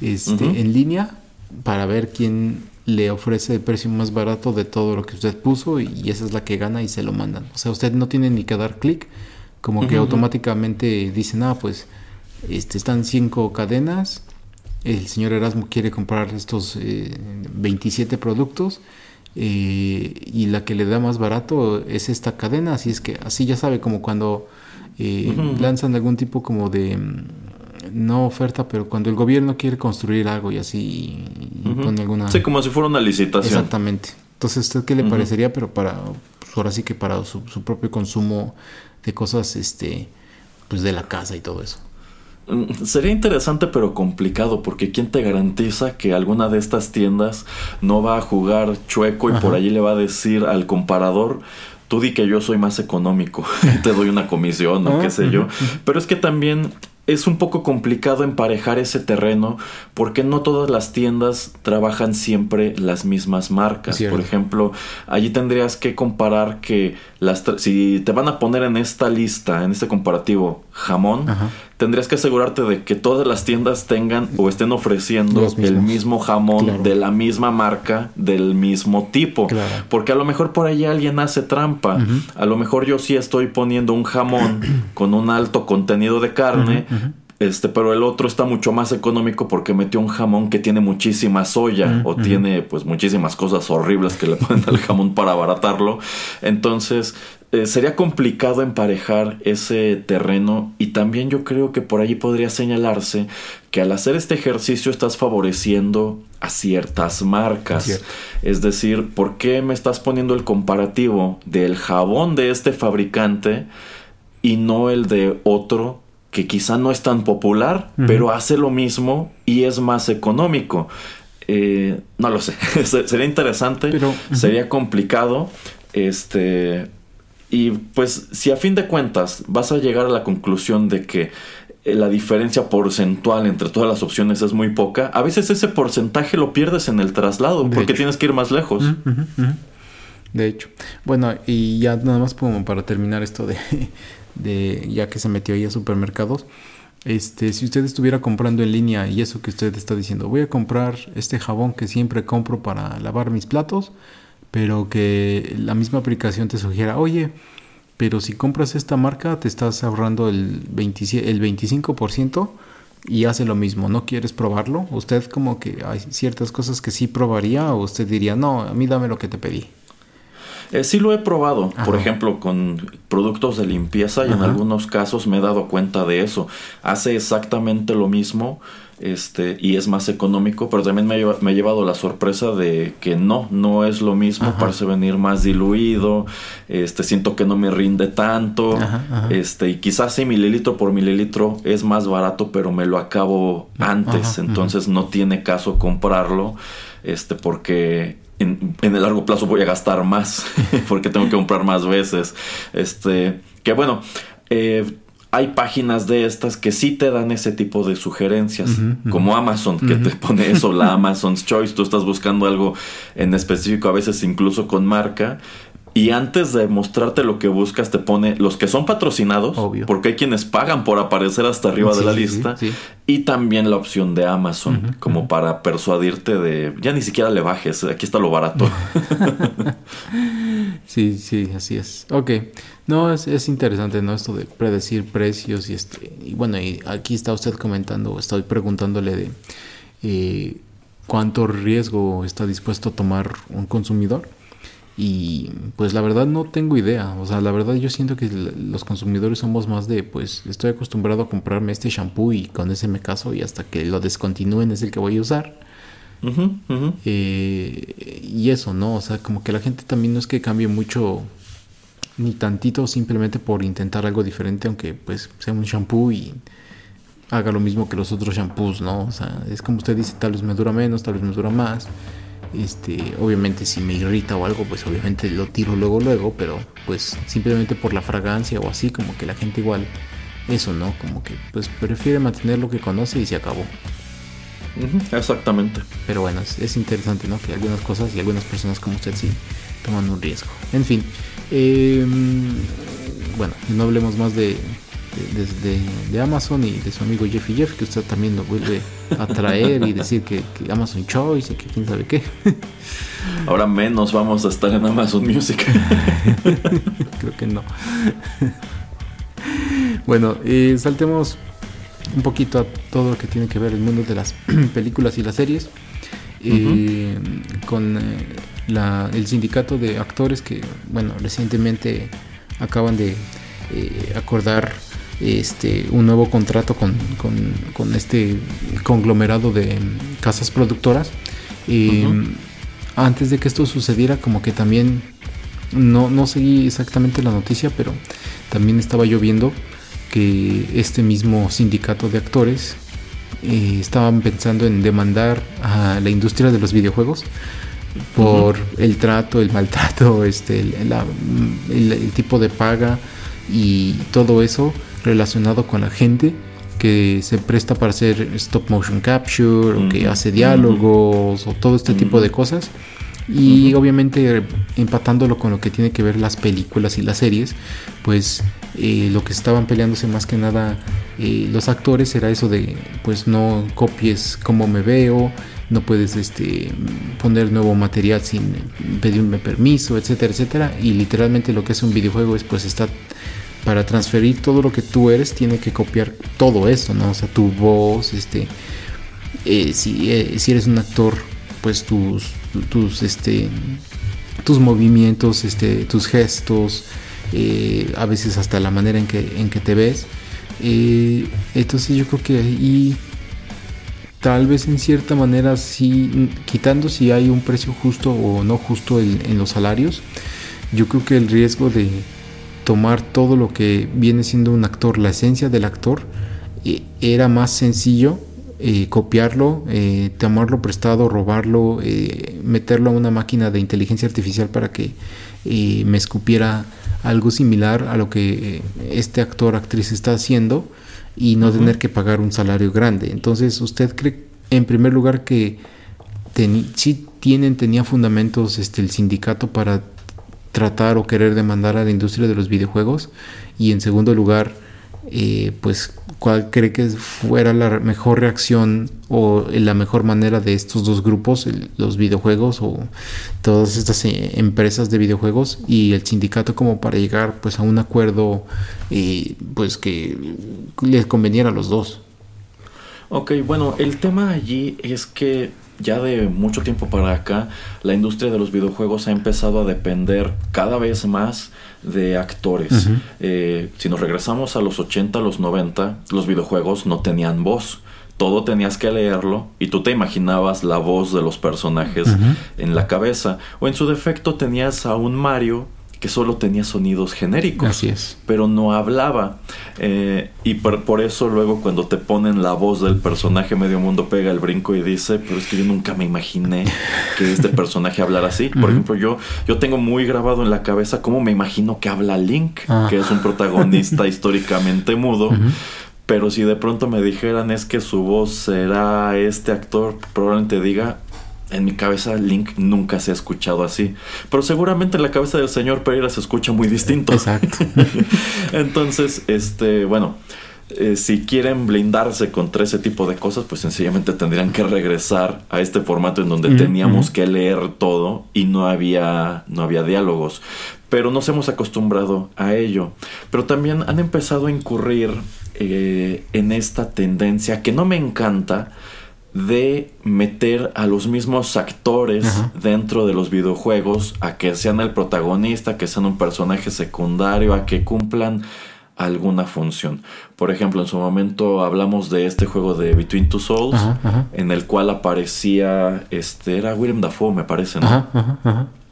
este, en línea para ver quién le ofrece el precio más barato de todo lo que usted puso y esa es la que gana y se lo mandan. O sea, usted no tiene ni que dar clic, como que automáticamente dicen, ah, pues este, están cinco cadenas, el señor Erasmo quiere comprar estos 27 eh, productos eh, y la que le da más barato es esta cadena, así es que así ya sabe como cuando eh, lanzan algún tipo como de mm, no oferta, pero cuando el gobierno quiere construir algo y así pone alguna... Sí, como si fuera una licitación. Exactamente. Entonces, ¿usted qué le parecería? Pero para, pues, ahora sí que para su, su propio consumo de cosas, este, pues de la casa y todo eso. Mm, sería interesante pero complicado porque ¿quién te garantiza que alguna de estas tiendas no va a jugar chueco y por allí le va a decir al comparador tú di que yo soy más económico, te doy una comisión o qué sé yo. Pero es que también es un poco complicado emparejar ese terreno porque no todas las tiendas trabajan siempre las mismas marcas. Por ejemplo, allí tendrías que comparar que las si te van a poner en esta lista, en este comparativo, jamón, tendrías que asegurarte de que todas las tiendas tengan o estén ofreciendo el mismo jamón de la misma marca, del mismo tipo. Porque a lo mejor por ahí alguien hace trampa. A lo mejor yo sí estoy poniendo un jamón con un alto contenido de carne. Este, pero el otro está mucho más económico porque metió un jamón que tiene muchísima soya o tiene pues muchísimas cosas horribles que le ponen al jamón para abaratarlo. Entonces, eh, sería complicado emparejar ese terreno y también yo creo que por ahí podría señalarse que al hacer este ejercicio estás favoreciendo a ciertas marcas. Es decir, ¿por qué me estás poniendo el comparativo del jabón de este fabricante y no el de otro que quizá no es tan popular, pero hace lo mismo y es más económico? Eh, no lo sé, sería interesante, sería complicado. Este, y pues si a fin de cuentas vas a llegar a la conclusión de que eh, la diferencia porcentual entre todas las opciones es muy poca, a veces ese porcentaje lo pierdes en el traslado porque tienes que ir más lejos. De hecho. Bueno, y ya nada más como para terminar esto de, de ya que se metió ahí a supermercados. Este, si usted estuviera comprando en línea y eso que usted está diciendo, voy a comprar este jabón que siempre compro para lavar mis platos, pero que la misma aplicación te sugiera, oye, pero si compras esta marca te estás ahorrando el, 27, el 25% y hace lo mismo, ¿no quieres probarlo? ¿Usted como que hay ciertas cosas que sí probaría o usted diría, no, a mí dame lo que te pedí? Eh, sí lo he probado, por ejemplo, con productos de limpieza y en algunos casos me he dado cuenta de eso. Hace exactamente lo mismo este, y es más económico, pero también me, me he llevado la sorpresa de que no, no es lo mismo, parece venir más diluido, este, siento que no me rinde tanto, este, y quizás sí mililitro por mililitro es más barato, pero me lo acabo antes, entonces no tiene caso comprarlo, este, porque en, en, el largo plazo voy a gastar más, porque tengo que comprar más veces, este, que bueno, eh, hay páginas de estas que sí te dan ese tipo de sugerencias, como Amazon, que te pone eso, la Amazon's Choice, tú estás buscando algo en específico, a veces incluso con marca, y antes de mostrarte lo que buscas, te pone los que son patrocinados, porque hay quienes pagan por aparecer hasta arriba de la lista, y también la opción de Amazon, como para persuadirte de, ya ni siquiera le bajes, aquí está lo barato. sí, sí, así es. Ok, no, es, interesante, ¿no? Esto de predecir precios y este, y bueno, y aquí está usted comentando, estoy preguntándole de eh, cuánto riesgo está dispuesto a tomar un consumidor y pues la verdad no tengo idea. O sea, la verdad yo siento que los consumidores somos más de, pues estoy acostumbrado a comprarme este shampoo y con ese me caso y hasta que lo descontinúen es el que voy a usar. Eh, y eso, ¿no? O sea, como que la gente también no es que cambie mucho ni tantito simplemente por intentar algo diferente, aunque pues sea un shampoo y haga lo mismo que los otros shampoos, ¿no? O sea, es como usted dice, tal vez me dura menos, tal vez me dura más. Este, obviamente si me irrita o algo, pues obviamente lo tiro luego luego, pero pues simplemente por la fragancia o así, como que la gente igual eso, ¿no? Como que pues prefiere mantener lo que conoce y se acabó. exactamente. Pero bueno, es, interesante, ¿no? Que algunas cosas y algunas personas como usted sí toman un riesgo. En fin, em, bueno, no hablemos más de, de, Amazon y de su amigo Jeffy Jeff, que usted también lo vuelve a traer y decir que, Amazon Choice y que quién sabe qué. Ahora menos vamos a estar en Amazon Music. Creo que no. Bueno, eh, saltemos un poquito a todo lo que tiene que ver el mundo de las películas y las series. Eh, con eh, el sindicato de actores que, bueno, recientemente acaban de acordar este, un nuevo contrato con, este conglomerado de casas productoras. y Antes de que esto sucediera, como que también no, no seguí exactamente la noticia, pero también estaba yo viendo que este mismo sindicato de actores eh, estaban pensando en demandar a la industria de los videojuegos por el trato, el maltrato, este, el, tipo de paga y todo eso relacionado con la gente que se presta para hacer stop motion capture o que hace diálogos o todo este tipo de cosas. Y obviamente empatándolo con lo que tiene que ver las películas y las series, pues eh, lo que estaban peleándose más que nada eh, los actores era eso de pues no copies como me veo, no puedes este, poner nuevo material sin pedirme permiso, etcétera, etcétera. Y literalmente lo que es un videojuego es pues está para transferir todo lo que tú eres, tiene que copiar todo eso, ¿no? O sea, tu voz, este, eh, si, eh, si, eres un actor, pues tus, tus, este, tus movimientos, este, tus gestos, eh, a veces hasta la manera en que, en que te ves. entonces yo creo que ahí tal vez en cierta manera sí, quitando si hay un precio justo o no justo en los salarios, yo creo que el riesgo de tomar todo lo que viene siendo un actor, la esencia del actor, eh, era más sencillo eh, copiarlo, eh, tomarlo prestado, robarlo, meterlo a una máquina de inteligencia artificial para que me escupiera algo similar a lo que este actor, actriz está haciendo y no tener que pagar un salario grande. Entonces, ¿usted cree en primer lugar que si tienen, tenía fundamentos este, el sindicato para tratar o querer demandar a la industria de los videojuegos. Y en segundo lugar eh, pues cuál cree que fuera la mejor reacción o la mejor manera de estos dos grupos los videojuegos o todas estas eh, empresas de videojuegos y el sindicato como para llegar pues a un acuerdo eh, pues que les conveniera a los dos Ok, bueno, el tema allí es que ya de mucho tiempo para acá, la industria de los videojuegos ha empezado a depender cada vez más de actores. Eh, si nos regresamos a los 80, los 90, los videojuegos no tenían voz. Todo tenías que leerlo y tú te imaginabas la voz de los personajes en la cabeza. O en su defecto tenías a un Mario que solo tenía sonidos genéricos. Así es. Pero no hablaba. Eh, y por, eso luego cuando te ponen la voz del personaje, medio mundo pega el brinco y dice, pero es que yo nunca me imaginé que este personaje hablara así. Por ejemplo, yo, yo tengo muy grabado en la cabeza cómo me imagino que habla Link, ah. que es un protagonista históricamente mudo. Pero si de pronto me dijeran es que su voz será este actor, probablemente diga, en mi cabeza Link nunca se ha escuchado así. Pero seguramente en la cabeza del señor Pereira se escucha muy distinto. Exacto. Entonces, este, bueno, eh, si quieren blindarse contra ese tipo de cosas, pues sencillamente tendrían que regresar a este formato en donde teníamos que leer todo y no había, no había diálogos. Pero nos hemos acostumbrado a ello. Pero también han empezado a incurrir eh, en esta tendencia que no me encanta de meter a los mismos actores dentro de los videojuegos a que sean el protagonista, que sean un personaje secundario, a que cumplan alguna función. Por ejemplo, en su momento hablamos de este juego de Between Two Souls, en el cual aparecía, este, era William Dafoe, me parece, ¿no?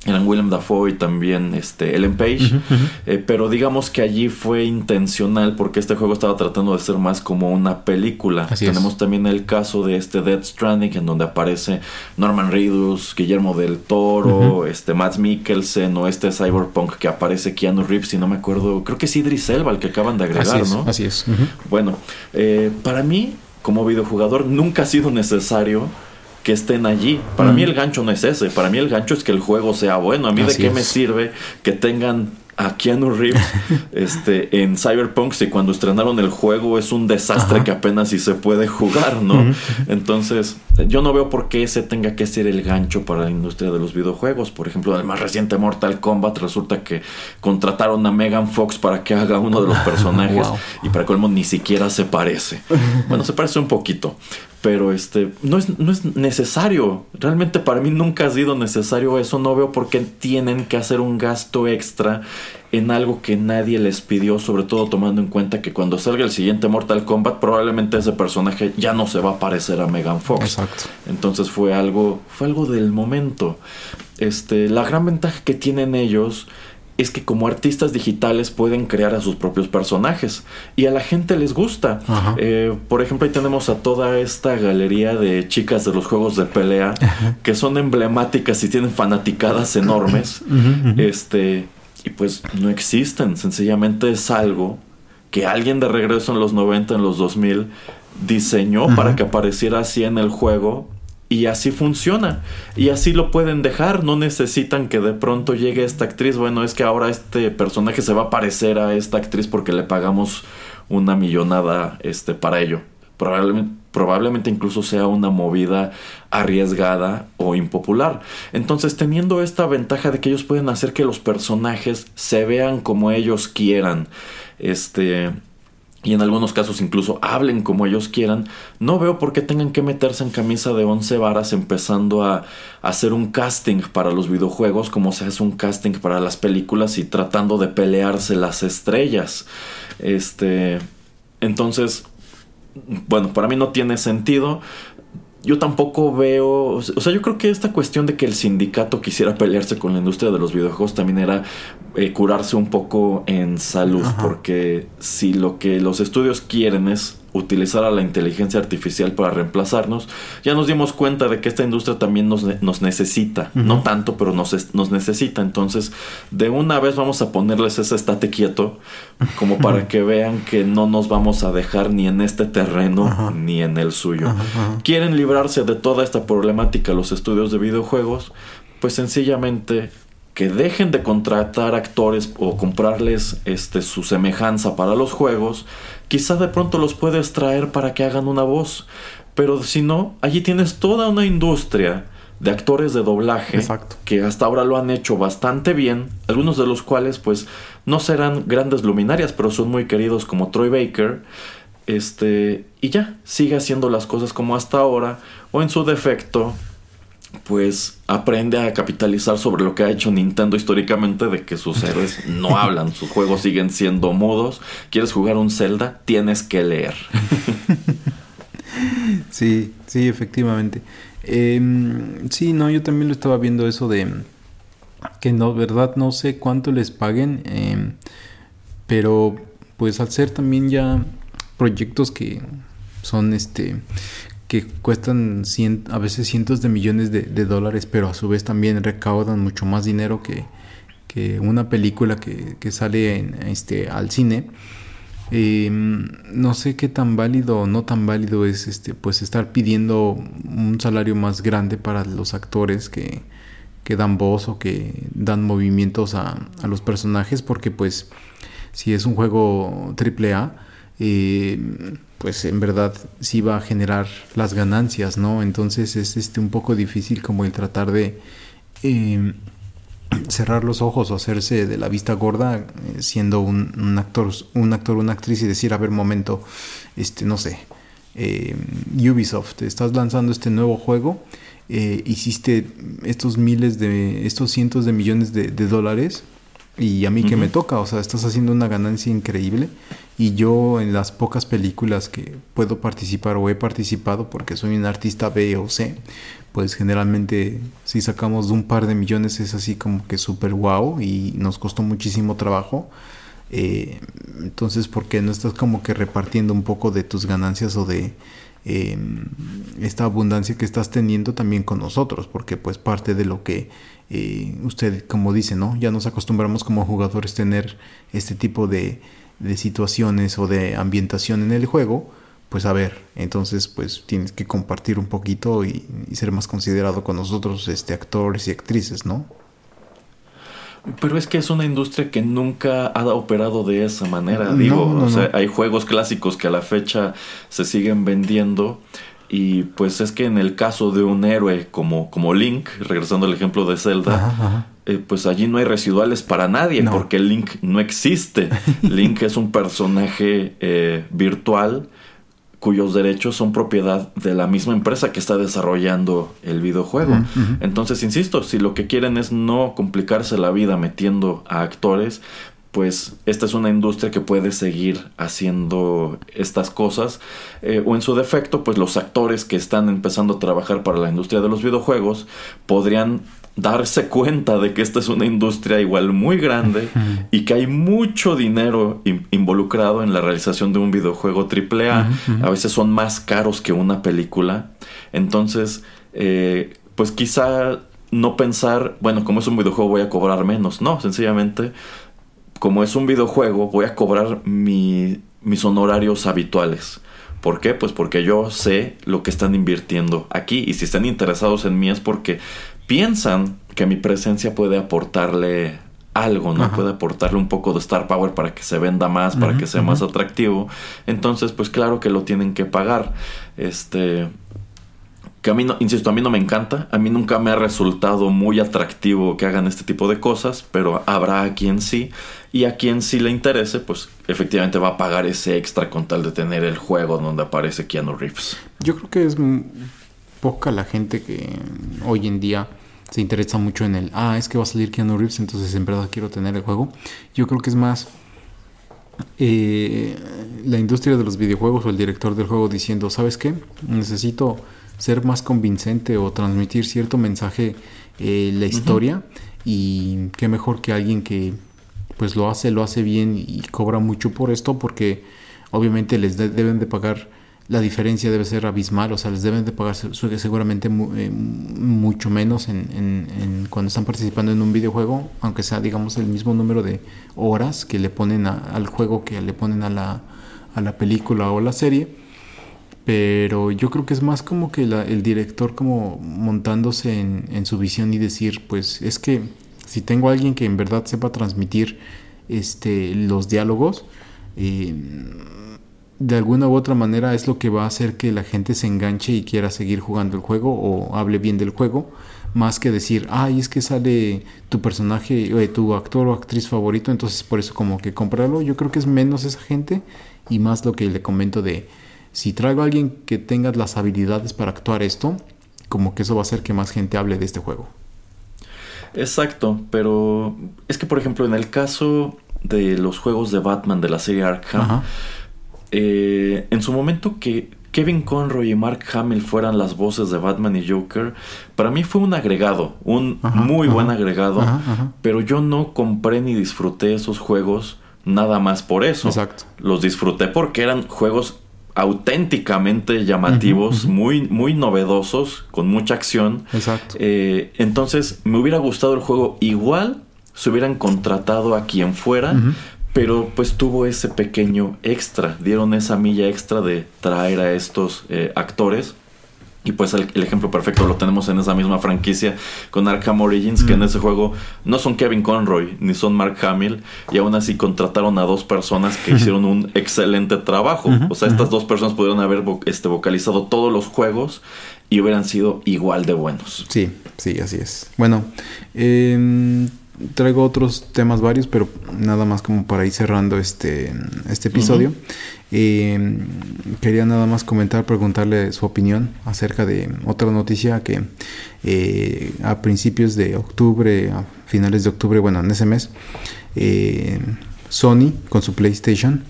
Eran William Dafoe y también este, Ellen Page. Eh, pero digamos que allí fue intencional porque este juego estaba tratando de ser más como una película. Tenemos también el caso de este Dead Stranding en donde aparece Norman Reedus, Guillermo del Toro, este Matt Mikkelsen o este Cyberpunk que aparece Keanu Reeves, si no me acuerdo, creo que es Idris Elba el que acaban de agregar, ¿no? Así es. Bueno, eh, para mí, como videojugador, nunca ha sido necesario que estén allí. Para mí el gancho no es ese, para mí el gancho es que el juego sea bueno. A mí de qué me sirve que tengan a Keanu Reeves este, en Cyberpunk si cuando estrenaron el juego es un desastre que apenas si se puede jugar, ¿no? Entonces, yo no veo por qué ese tenga que ser el gancho para la industria de los videojuegos. Por ejemplo, en el más reciente Mortal Kombat resulta que contrataron a Megan Fox para que haga uno de los personajes y para colmo ni siquiera se parece. Bueno, se parece un poquito, pero este no es, no es necesario. Realmente para mí nunca ha sido necesario eso. No veo por qué tienen que hacer un gasto extra en algo que nadie les pidió, sobre todo tomando en cuenta que cuando salga el siguiente Mortal Kombat probablemente ese personaje ya no se va a parecer a Megan Fox. Exacto. Entonces fue algo fue algo del momento. Este, la gran ventaja que tienen ellos es que como artistas digitales pueden crear a sus propios personajes y a la gente les gusta. Eh, por ejemplo, ahí tenemos a toda esta galería de chicas de los juegos de pelea que son emblemáticas y tienen fanaticadas enormes. Este, y pues no existen, sencillamente es algo que alguien de regreso en los 90, en los 2000 diseñó para que apareciera así en el juego y así funciona. Y así lo pueden dejar. No necesitan que de pronto llegue esta actriz. Bueno, es que ahora este personaje se va a parecer a esta actriz porque le pagamos una millonada este, para ello. Probablemente, probablemente incluso sea una movida arriesgada o impopular. Entonces, teniendo esta ventaja de que ellos pueden hacer que los personajes se vean como ellos quieran. Este y en algunos casos incluso hablen como ellos quieran, no veo por qué tengan que meterse en camisa de once varas empezando a, hacer un casting para los videojuegos como se hace un casting para las películas y tratando de pelearse las estrellas. Este, entonces, bueno, para mí no tiene sentido. Yo tampoco veo, o sea, yo creo que esta cuestión de que el sindicato quisiera pelearse con la industria de los videojuegos también era eh, curarse un poco en salud, porque si lo que los estudios quieren es utilizar a la inteligencia artificial para reemplazarnos, ya nos dimos cuenta de que esta industria también nos, nos necesita, no tanto, pero nos, nos necesita. Entonces, de una vez vamos a ponerles ese estate quieto, como para que vean que no nos vamos a dejar ni en este terreno ni en el suyo. Quieren librarse de toda esta problemática los estudios de videojuegos, pues sencillamente que dejen de contratar actores o comprarles este, su semejanza para los juegos, quizá de pronto los puedes traer para que hagan una voz. Pero si no, allí tienes toda una industria de actores de doblaje que hasta ahora lo han hecho bastante bien, algunos de los cuales pues no serán grandes luminarias, pero son muy queridos como Troy Baker. Este, y ya, sigue haciendo las cosas como hasta ahora, o en su defecto, pues aprende a capitalizar sobre lo que ha hecho Nintendo históricamente de que sus héroes no hablan, sus juegos siguen siendo mudos. ¿Quieres jugar un Zelda? Tienes que leer. sí, sí, efectivamente. Em, sí, no, yo también lo estaba viendo eso de que no, verdad, no sé cuánto les paguen, em, pero pues al ser también ya proyectos que son este que cuestan a veces cientos de millones de, dólares, pero a su vez también recaudan mucho más dinero que, que una película que, que sale este, al cine, Em, no sé qué tan válido o no tan válido es este, pues estar pidiendo un salario más grande para los actores que, que dan voz o que dan movimientos a, a, los personajes, porque pues si es un juego triple A, eh, pues en verdad sí va a generar las ganancias, ¿no? Entonces es este un poco difícil como el tratar de em, cerrar los ojos o hacerse de la vista gorda eh, siendo un, actor, un actor, una actriz y decir, a ver, momento, este, no sé, eh, Ubisoft, estás lanzando este nuevo juego, eh, hiciste estos miles de, estos cientos de millones de, dólares y a mí que me toca, o sea, estás haciendo una ganancia increíble y yo en las pocas películas que puedo participar o he participado porque soy un artista B o C, pues generalmente si sacamos de un par de millones es así como que súper guau y nos costó muchísimo trabajo. Eh, entonces, ¿por qué no estás como que repartiendo un poco de tus ganancias o de em, esta abundancia que estás teniendo también con nosotros? Porque pues parte de lo que eh, usted, como dice, ¿no? Ya nos acostumbramos como jugadores tener este tipo de, de situaciones o de ambientación en el juego pues a ver, entonces pues tienes que compartir un poquito y, ser más considerado con nosotros, este, actores y actrices, ¿no? Pero es que es una industria que nunca ha operado de esa manera. Digo, o sea, hay juegos clásicos que a la fecha se siguen vendiendo. Y pues es que en el caso de un héroe como, como Link, regresando al ejemplo de Zelda, eh, pues allí no hay residuales para nadie, porque Link no existe. Link es un personaje eh, virtual cuyos derechos son propiedad de la misma empresa que está desarrollando el videojuego. Entonces, insisto, si lo que quieren es no complicarse la vida metiendo a actores, pues esta es una industria que puede seguir haciendo estas cosas eh, o en su defecto pues los actores que están empezando a trabajar para la industria de los videojuegos podrían darse cuenta de que esta es una industria igual muy grande y que hay mucho dinero involucrado en la realización de un videojuego AAA. A veces son más caros que una película. Entonces, eh, pues quizá no pensar, bueno, como es un videojuego voy a cobrar menos. No, sencillamente, como es un videojuego voy a cobrar mis honorarios habituales. ¿Por qué? Pues porque yo sé lo que están invirtiendo aquí y si están interesados en mí es porque piensan que mi presencia puede aportarle algo, ¿no? Puede aportarle un poco de star power para que se venda más, para que sea más atractivo. Entonces, pues claro que lo tienen que pagar. Este que a mí no, insisto, a mí no me encanta, a mí nunca me ha resultado muy atractivo que hagan este tipo de cosas, pero habrá a quien sí, y a quien sí le interese, pues efectivamente va a pagar ese extra con tal de tener el juego donde aparece Keanu Reeves. Yo creo que es poca la gente que hoy en día se interesa mucho en el, ah, es que va a salir Keanu Reeves, entonces en verdad quiero tener el juego. Yo creo que es más eh, la industria de los videojuegos o el director del juego diciendo, ¿sabes qué? Necesito ser más convincente o transmitir cierto mensaje eh, la historia y qué mejor que alguien que pues lo hace, lo hace bien y cobra mucho por esto porque obviamente les deben de pagar la diferencia debe ser abismal, o sea, les deben de pagar seguramente eh, mucho menos en, cuando están participando en un videojuego, aunque sea, digamos, el mismo número de horas que le ponen al juego que le ponen a la, a la película o la serie. Pero yo creo que es más como que el director como montándose en, su visión y decir, pues es que si tengo a alguien que en verdad sepa transmitir este, los diálogos, eh, de alguna u otra manera es lo que va a hacer que la gente se enganche y quiera seguir jugando el juego o hable bien del juego, más que decir, ay, es que sale tu personaje, eh, tu actor o actriz favorito, entonces por eso como que comprarlo. Yo creo que es menos esa gente y más lo que le comento de, si traigo a alguien que tenga las habilidades para actuar esto, como que eso va a hacer que más gente hable de este juego. Exacto, pero es que por ejemplo en el caso de los juegos de Batman de la serie Arkham, eh, en su momento que Kevin Conroy y Mark Hamill fueran las voces de Batman y Joker, para mí fue un agregado, un muy buen agregado, pero yo no compré ni disfruté esos juegos nada más por eso. Exacto. Los disfruté porque eran juegos auténticamente llamativos, muy, muy novedosos, con mucha acción. Exacto. Eh, entonces, me hubiera gustado el juego igual si hubieran contratado a quien fuera pero pues tuvo ese pequeño extra, dieron esa milla extra de traer a estos eh, actores. Y pues el, ejemplo perfecto lo tenemos en esa misma franquicia con Arkham Origins, que en mm. ese juego no son Kevin Conroy ni son Mark Hamill, y aún así contrataron a dos personas que hicieron un excelente trabajo. O sea, estas dos personas pudieron haber este, vocalizado todos los juegos y hubieran sido igual de buenos. Sí, sí, así es. Bueno, eh, traigo otros temas varios, pero nada más como para ir cerrando este, este episodio. Eh, quería nada más comentar, preguntarle su opinión acerca de otra noticia que eh, a principios de octubre, a finales de octubre, bueno, en ese mes, eh, Sony con su PlayStation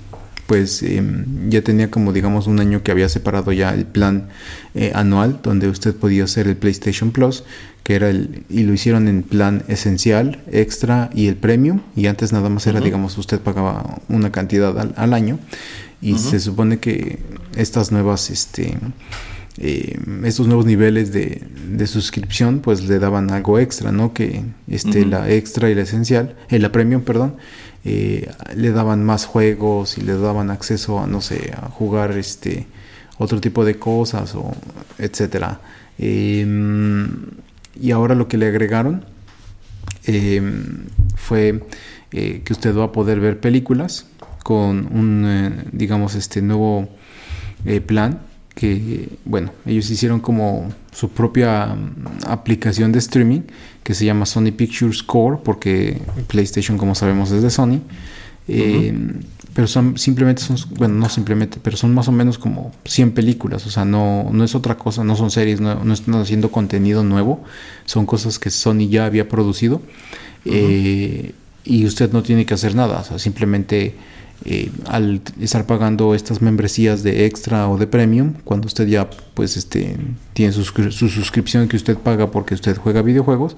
pues em, ya tenía como digamos un año que había separado ya el plan anual donde usted podía hacer el PlayStation Plus que era el, y lo hicieron en plan esencial, extra y el premium, y antes nada más era, digamos, usted pagaba una cantidad al, año, y se supone que estas nuevas, este, eh, estos nuevos niveles de, de, suscripción, pues le daban algo extra, ¿no? Que este, la extra y la esencial, eh, la premium, perdón, eh, le daban más juegos y le daban acceso a, no sé, a jugar este, otro tipo de cosas o etcétera. Eh, y ahora lo que le agregaron em, fue eh, que usted va a poder ver películas con un, eh, digamos, este nuevo eh, plan que, bueno, ellos hicieron como su propia mm, aplicación de streaming que se llama Sony Pictures Core porque PlayStation, como sabemos, es de Sony. Pero son simplemente son, bueno, no simplemente, pero son más o menos como 100 películas, o sea, no, no es otra cosa, no son series, no, no están haciendo contenido nuevo, son cosas que Sony ya había producido eh, y usted no tiene que hacer nada, o sea, simplemente eh, al estar pagando estas membresías de extra o de premium, cuando usted ya pues este tiene su, su suscripción que usted paga porque usted juega videojuegos,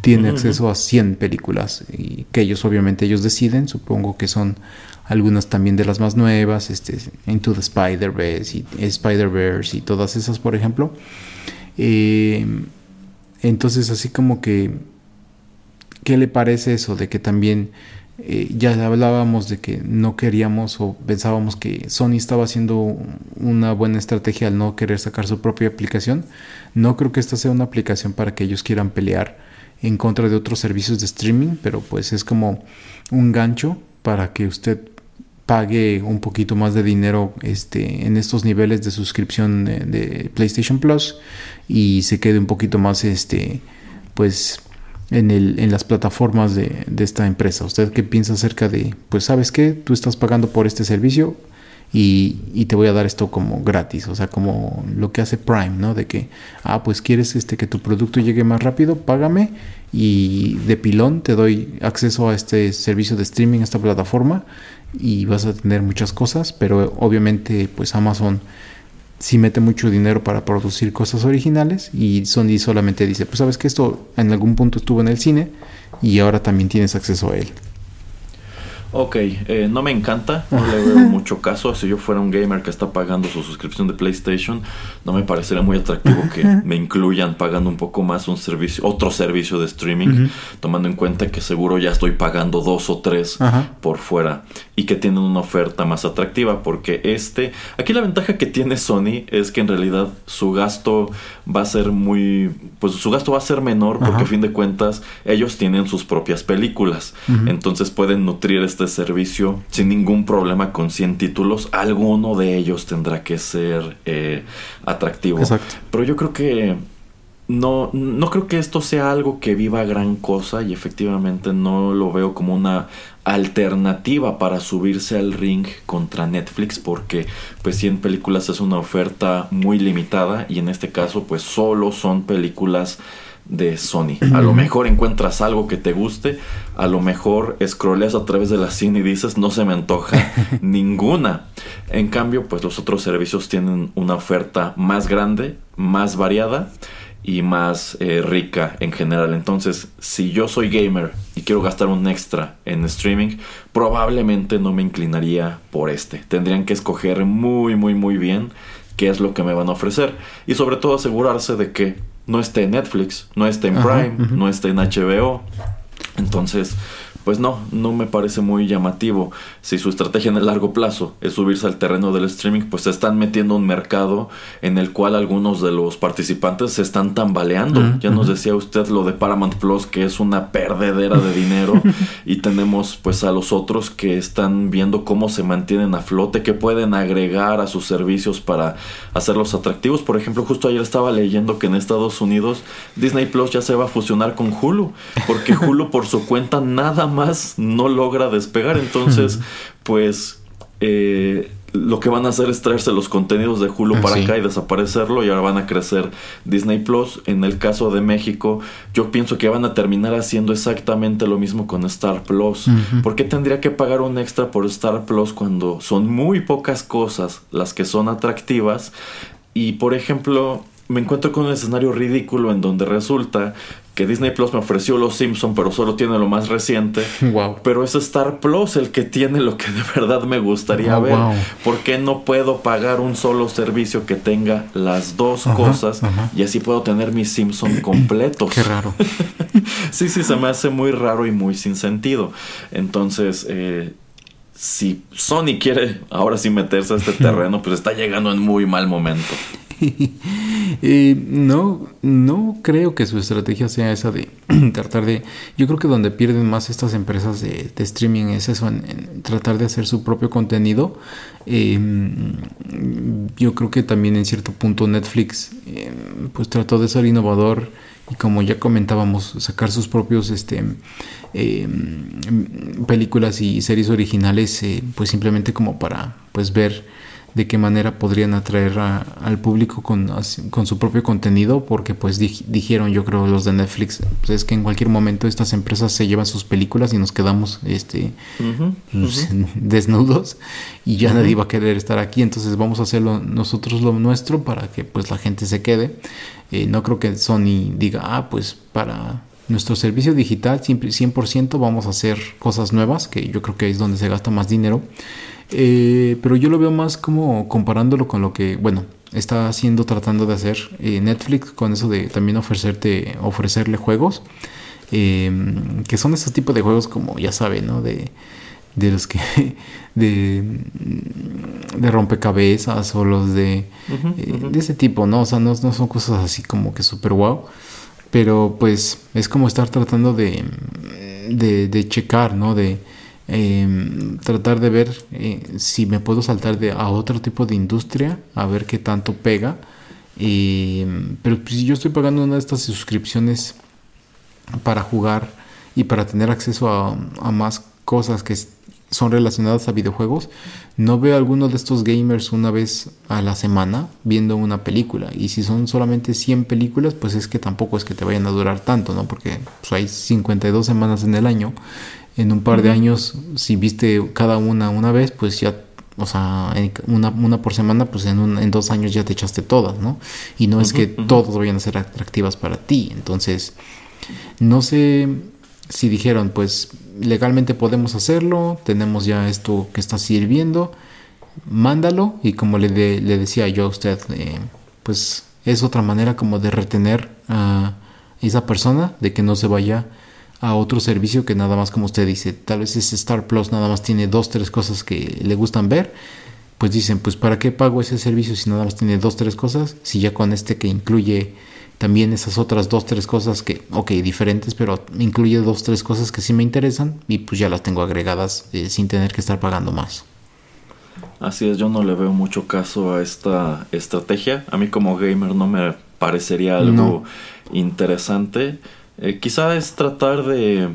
tiene acceso a 100 películas y que ellos obviamente ellos deciden, supongo que son algunas también de las más nuevas, este, Into the Spider-Verse y Spider-Verse y todas esas, por ejemplo. Eh, entonces, así como que, ¿qué le parece eso de que también eh, ya hablábamos de que no queríamos o pensábamos que Sony estaba haciendo una buena estrategia al no querer sacar su propia aplicación? No creo que esta sea una aplicación para que ellos quieran pelear en contra de otros servicios de streaming, pero pues es como un gancho para que usted pague un poquito más de dinero este, en estos niveles de suscripción de, PlayStation Plus y se quede un poquito más este, pues en, el, en las plataformas de, de, esta empresa. ¿Usted qué piensa acerca de, pues sabes qué, tú estás pagando por este servicio y, y, te voy a dar esto como gratis, o sea, como lo que hace Prime, ¿no? De que, ah, pues quieres este, que tu producto llegue más rápido, págame y de pilón te doy acceso a este servicio de streaming, a esta plataforma y vas a tener muchas cosas, pero obviamente pues Amazon sí mete mucho dinero para producir cosas originales y Sony solamente dice, pues sabes que esto en algún punto estuvo en el cine y ahora también tienes acceso a él. Ok, eh, no me encanta, no le veo mucho caso. Si yo fuera un gamer que está pagando su suscripción de PlayStation, no me parecería muy atractivo que me incluyan pagando un poco más un servicio, otro servicio de streaming, tomando en cuenta que seguro ya estoy pagando dos o tres por fuera y que tienen una oferta más atractiva. Porque este, aquí la ventaja que tiene Sony es que en realidad su gasto va a ser muy, pues su gasto va a ser menor porque a fin de cuentas ellos tienen sus propias películas, entonces pueden nutrir este este servicio sin ningún problema con 100 títulos, alguno de ellos tendrá que ser eh, atractivo. Pero yo creo que no, no creo que esto sea algo que viva gran cosa y efectivamente no lo veo como una alternativa para subirse al ring contra Netflix porque pues 100 películas es una oferta muy limitada y en este caso pues solo son películas de Sony. A lo mejor encuentras algo que te guste, a lo mejor scrolleas a través de la cine y dices no se me antoja ninguna. En cambio, pues los otros servicios tienen una oferta más grande, más variada y más eh, rica en general. Entonces, si yo soy gamer y quiero gastar un extra en streaming, probablemente no me inclinaría por este. Tendrían que escoger muy, muy, muy bien qué es lo que me van a ofrecer y sobre todo asegurarse de que no esté en Netflix, no esté en Prime, no esté en HBO. Entonces, pues no, no me parece muy llamativo. Si su estrategia en el largo plazo es subirse al terreno del streaming, pues se están metiendo un mercado en el cual algunos de los participantes se están tambaleando. ya nos decía usted lo de Paramount Plus, que es una perdedera de dinero, y tenemos pues a los otros que están viendo cómo se mantienen a flote, que pueden agregar a sus servicios para hacerlos atractivos. Por ejemplo, justo ayer estaba leyendo que en Estados Unidos Disney Plus ya se va a fusionar con Hulu, porque Hulu por su cuenta nada más no logra despegar. Entonces, pues eh, lo que van a hacer es traerse los contenidos de Hulu ah, para acá y desaparecerlo y ahora van a crecer Disney Plus. En el caso de México, yo pienso que van a terminar haciendo exactamente lo mismo con Star Plus. ¿Por qué tendría que pagar un extra por Star Plus cuando son muy pocas cosas las que son atractivas? Y por ejemplo, me encuentro con un escenario ridículo en donde resulta que Disney Plus me ofreció Los Simpson, pero solo tiene lo más reciente. Wow. Pero es Star Plus el que tiene lo que de verdad me gustaría ver. ¿Por qué no puedo pagar un solo servicio que tenga las dos cosas y así puedo tener mis Simpson completos? Qué raro. sí, sí, se me hace muy raro y muy sin sentido. Entonces, eh, si Sony quiere ahora sí meterse a este terreno, pues está llegando en muy mal momento. No, no creo que su estrategia sea esa de tratar de... Yo creo que donde pierden más estas empresas de, streaming es eso, en, tratar de hacer su propio contenido. Em, yo creo que también en cierto punto Netflix em, pues trató de ser innovador y como ya comentábamos, sacar sus propios este, em, películas y series originales eh, pues simplemente como para pues ver de qué manera podrían atraer al público con, con, su propio contenido, porque pues dijeron yo creo los de Netflix, pues es que en cualquier momento estas empresas se llevan sus películas y nos quedamos este pues, desnudos y ya nadie va a querer estar aquí, entonces vamos a hacerlo nosotros lo nuestro para que pues la gente se quede. Eh, no creo que Sony diga, ah, pues para nuestro servicio digital 100% vamos a hacer cosas nuevas, que yo creo que es donde se gasta más dinero. Eh, pero yo lo veo más como comparándolo con lo que, bueno, está haciendo, tratando de hacer eh, Netflix con eso de también ofrecerte, ofrecerle juegos. Em, que son esos tipos de juegos como ya saben, ¿no? De, de los que de, de rompecabezas o los de eh, de ese tipo no o sea no, no son cosas así como que super wow pero pues es como estar tratando de de, de checar no de Em, tratar de ver eh, si me puedo saltar a otro tipo de industria, a ver qué tanto pega. Em, pero pues, si yo estoy pagando una de estas suscripciones para jugar y para tener acceso a, más cosas que son relacionadas a videojuegos, no veo a alguno de estos gamers una vez a la semana viendo una película. Y si son solamente 100 películas, pues es que tampoco es que te vayan a durar tanto, ¿no? Porque pues, hay 52 semanas en el año en un par de años, si viste cada una una vez, pues ya, o sea, una, una por semana, pues en, en dos años ya te echaste todas, ¿no? Y no es que todas vayan a ser atractivas para ti. Entonces, no sé si dijeron, pues legalmente podemos hacerlo, tenemos ya esto que está sirviendo, mándalo y como le, le decía yo a usted, eh, pues es otra manera como de retener a esa persona, de que no se vaya a otro servicio que nada más como usted dice, tal vez ese Star Plus nada más tiene dos, tres cosas que le gustan ver, pues dicen, pues ¿para qué pago ese servicio si nada más tiene dos, tres cosas? Si ya con este que incluye también esas otras dos, tres cosas que, ok, diferentes, pero incluye dos, tres cosas que sí me interesan y pues ya las tengo agregadas eh, sin tener que estar pagando más. Así es, yo no le veo mucho caso a esta estrategia. A mí como gamer no me parecería algo interesante. Eh, quizá es tratar de,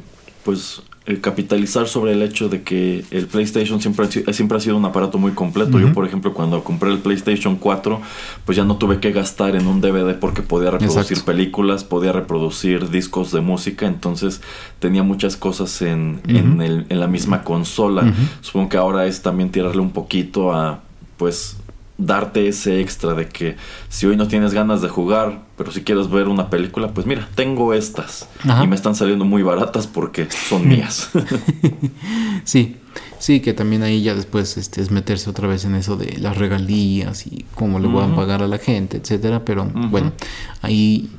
pues, eh, capitalizar sobre el hecho de que el PlayStation siempre ha, siempre ha sido un aparato muy completo. Yo, por ejemplo, cuando compré el PlayStation 4, pues ya no tuve que gastar en un DVD porque podía reproducir películas, podía reproducir discos de música, entonces tenía muchas cosas en, en, el, en la misma consola. Supongo que ahora es también tirarle un poquito a, pues, darte ese extra de que si hoy no tienes ganas de jugar, pero si quieres ver una película, pues mira, tengo estas y me están saliendo muy baratas porque son mías. sí, sí, que también ahí ya después este, es meterse otra vez en eso de las regalías y cómo le van a pagar a la gente, etcétera. Pero bueno, ahí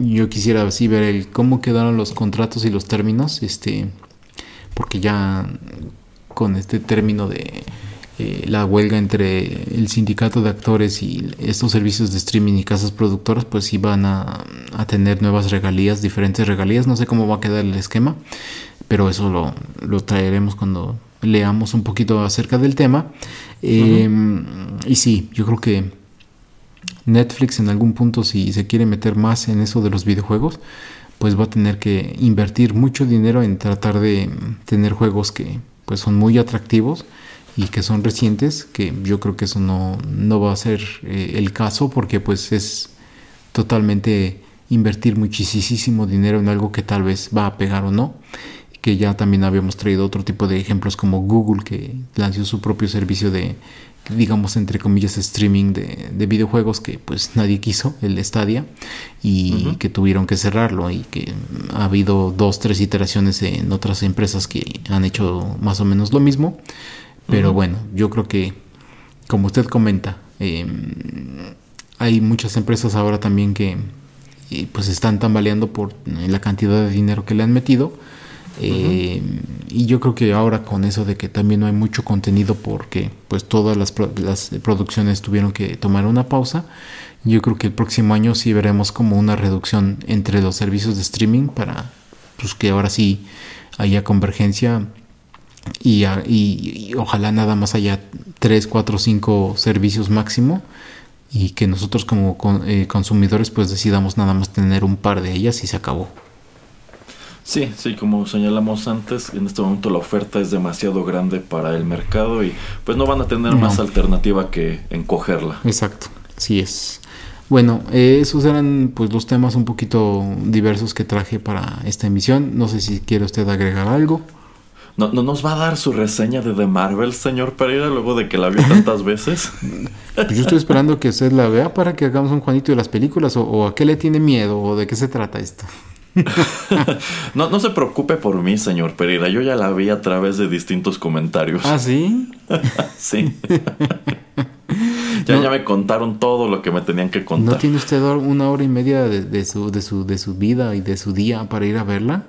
yo quisiera así ver el cómo quedaron los contratos y los términos, este porque ya con este término de eh, la huelga entre el sindicato de actores y estos servicios de streaming y casas productoras, pues iban a, a tener nuevas regalías, diferentes regalías. No sé cómo va a quedar el esquema, pero eso lo, lo traeremos cuando leamos un poquito acerca del tema. Em, y sí, yo creo que Netflix en algún punto, si se quiere meter más en eso de los videojuegos, pues va a tener que invertir mucho dinero en tratar de tener juegos que pues son muy atractivos y que son recientes, que yo creo que eso no, no va a ser eh, el caso porque pues es totalmente invertir muchísimo dinero en algo que tal vez va a pegar o no. Que ya también habíamos traído otro tipo de ejemplos como Google que lanzó su propio servicio de digamos entre comillas streaming de, videojuegos que pues nadie quiso el Stadia y que tuvieron que cerrarlo y que ha habido dos tres iteraciones en otras empresas que han hecho más o menos lo mismo pero bueno yo creo que como usted comenta em, hay muchas empresas ahora también que eh, pues están tambaleando por la cantidad de dinero que le han metido. Eh, y yo creo que ahora con eso de que también no hay mucho contenido porque pues todas las, las, producciones tuvieron que tomar una pausa, yo creo que el próximo año sí veremos como una reducción entre los servicios de streaming para pues que ahora sí haya convergencia y, y, ojalá nada más haya 3, 4, 5 servicios máximo y que nosotros como eh, consumidores pues decidamos nada más tener un par de ellas y se acabó. Sí, sí, como señalamos antes, en este momento la oferta es demasiado grande para el mercado y pues no van a tener más alternativa que encogerla. Exacto, así es. Bueno, eh, esos eran pues los temas un poquito diversos que traje para esta emisión. No sé si quiere usted agregar algo. ¿No, ¿No, nos va a dar su reseña de The Marvel, señor Pereira, luego de que la vio tantas veces? Pues yo estoy esperando que usted la vea para que hagamos un Juanito de las películas, o, o a qué le tiene miedo, o de qué se trata esto. no, no se preocupe por mí, señor Pereira. Yo ya la vi a través de distintos comentarios. ¿Ah, sí? sí. ya, ya me contaron todo lo que me tenían que contar. ¿No tiene usted una hora y media de, su, de, su, de su vida y de su día para ir a verla?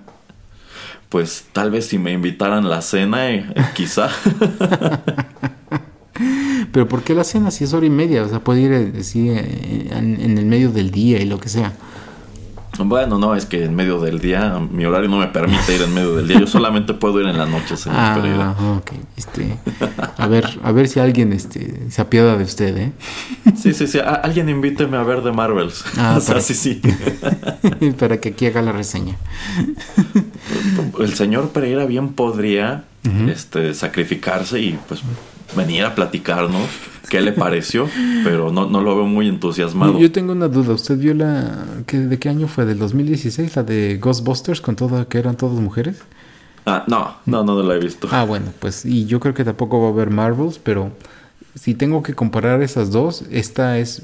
Pues tal vez si me invitaran la cena, eh, quizá. Pero ¿por qué la cena si es hora y media? O sea, puede ir eh, eh, en el medio del día y lo que sea. Bueno, no, es que en medio del día, mi horario no me permite ir en medio del día. Yo solamente puedo ir en la noche, señor ah, Ok, este, a ver, a ver si alguien este, se apiada de usted, ¿eh? Sí, sí, sí. alguien invíteme a ver de Marvels. Ah, o sí, sí. para que aquí haga la reseña. El señor Pereira bien podría este, sacrificarse y pues venir a platicarnos qué le pareció, pero no, no lo veo muy entusiasmado. Yo tengo una duda, ¿usted vio la... ¿De qué año fue? ¿Del 2016? ¿La de Ghostbusters con toda que eran todas mujeres? Ah, no, no, no, no la he visto. Ah, bueno, pues y yo creo que tampoco va a haber Marvels, pero si tengo que comparar esas dos, esta es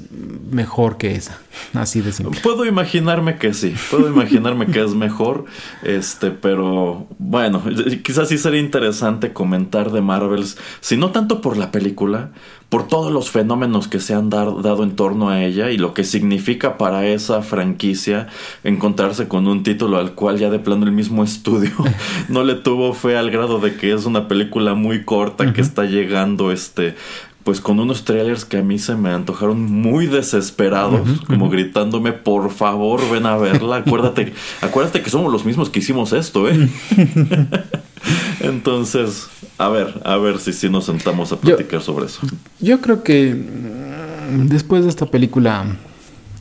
mejor que esa. Así de simple. Puedo imaginarme que sí. Puedo imaginarme que es mejor. Este, pero bueno, quizás sí sería interesante comentar de Marvels. Si no tanto por la película, por todos los fenómenos que se han dado en torno a ella y lo que significa para esa franquicia encontrarse con un título al cual ya de plano el mismo estudio no le tuvo fe al grado de que es una película muy corta que está llegando este pues con unos trailers que a mí se me antojaron muy desesperados, como gritándome, por favor, ven a verla, acuérdate, acuérdate que somos los mismos que hicimos esto, ¿eh? Entonces, a ver, a ver si sí nos sentamos a platicar sobre eso. Yo creo que mm, después de esta película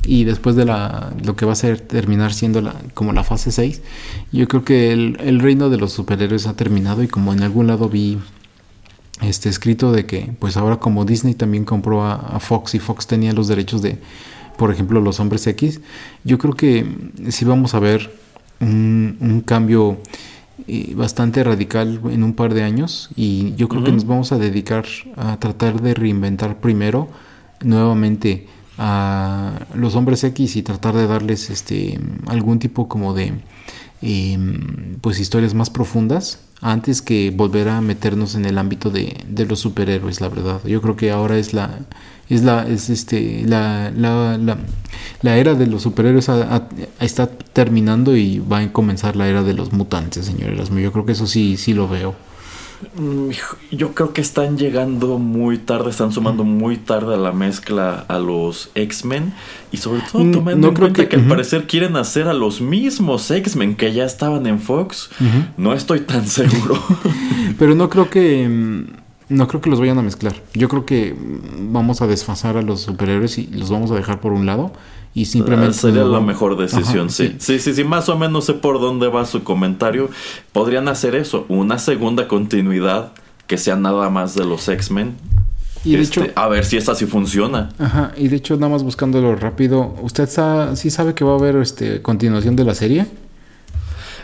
y después de la, lo que va a ser terminar siendo la, como la fase 6, yo creo que el, el reino de los superhéroes ha terminado y como en algún lado vi este escrito de que pues ahora como Disney también compró a, Fox y Fox tenía los derechos de por ejemplo los hombres X yo creo que sí vamos a ver un, cambio eh, bastante radical en un par de años y yo creo que nos vamos a dedicar a tratar de reinventar primero nuevamente a los hombres X y tratar de darles este algún tipo como de em, pues historias más profundas antes que volver a meternos en el ámbito de, los superhéroes, la verdad. Yo creo que ahora es la, Es la, es este, la, la, la, era de los superhéroes está terminando y va a comenzar la era de los mutantes, señor Erasmo. Yo creo que eso sí, sí lo veo. Mm, yo creo que están llegando muy tarde, están sumando muy tarde a la mezcla a los X-Men y sobre todo mm, tomando en cuenta que, al parecer quieren hacer a los mismos X-Men que ya estaban en Fox. No estoy tan seguro. Pero no creo que mm, no creo que los vayan a mezclar. Yo creo que vamos a desfasar a los superhéroes y los vamos a dejar por un lado y simplemente... Ah, sería la mejor decisión, sí. sí. sí. Sí, más o menos sé por dónde va su comentario. Podrían hacer eso, una segunda continuidad que sea nada más de los X-Men. Y de este, hecho, a ver si esa sí funciona. Ajá, y de hecho, nada más buscándolo rápido, ¿usted sí sabe que va a haber este continuación de la serie?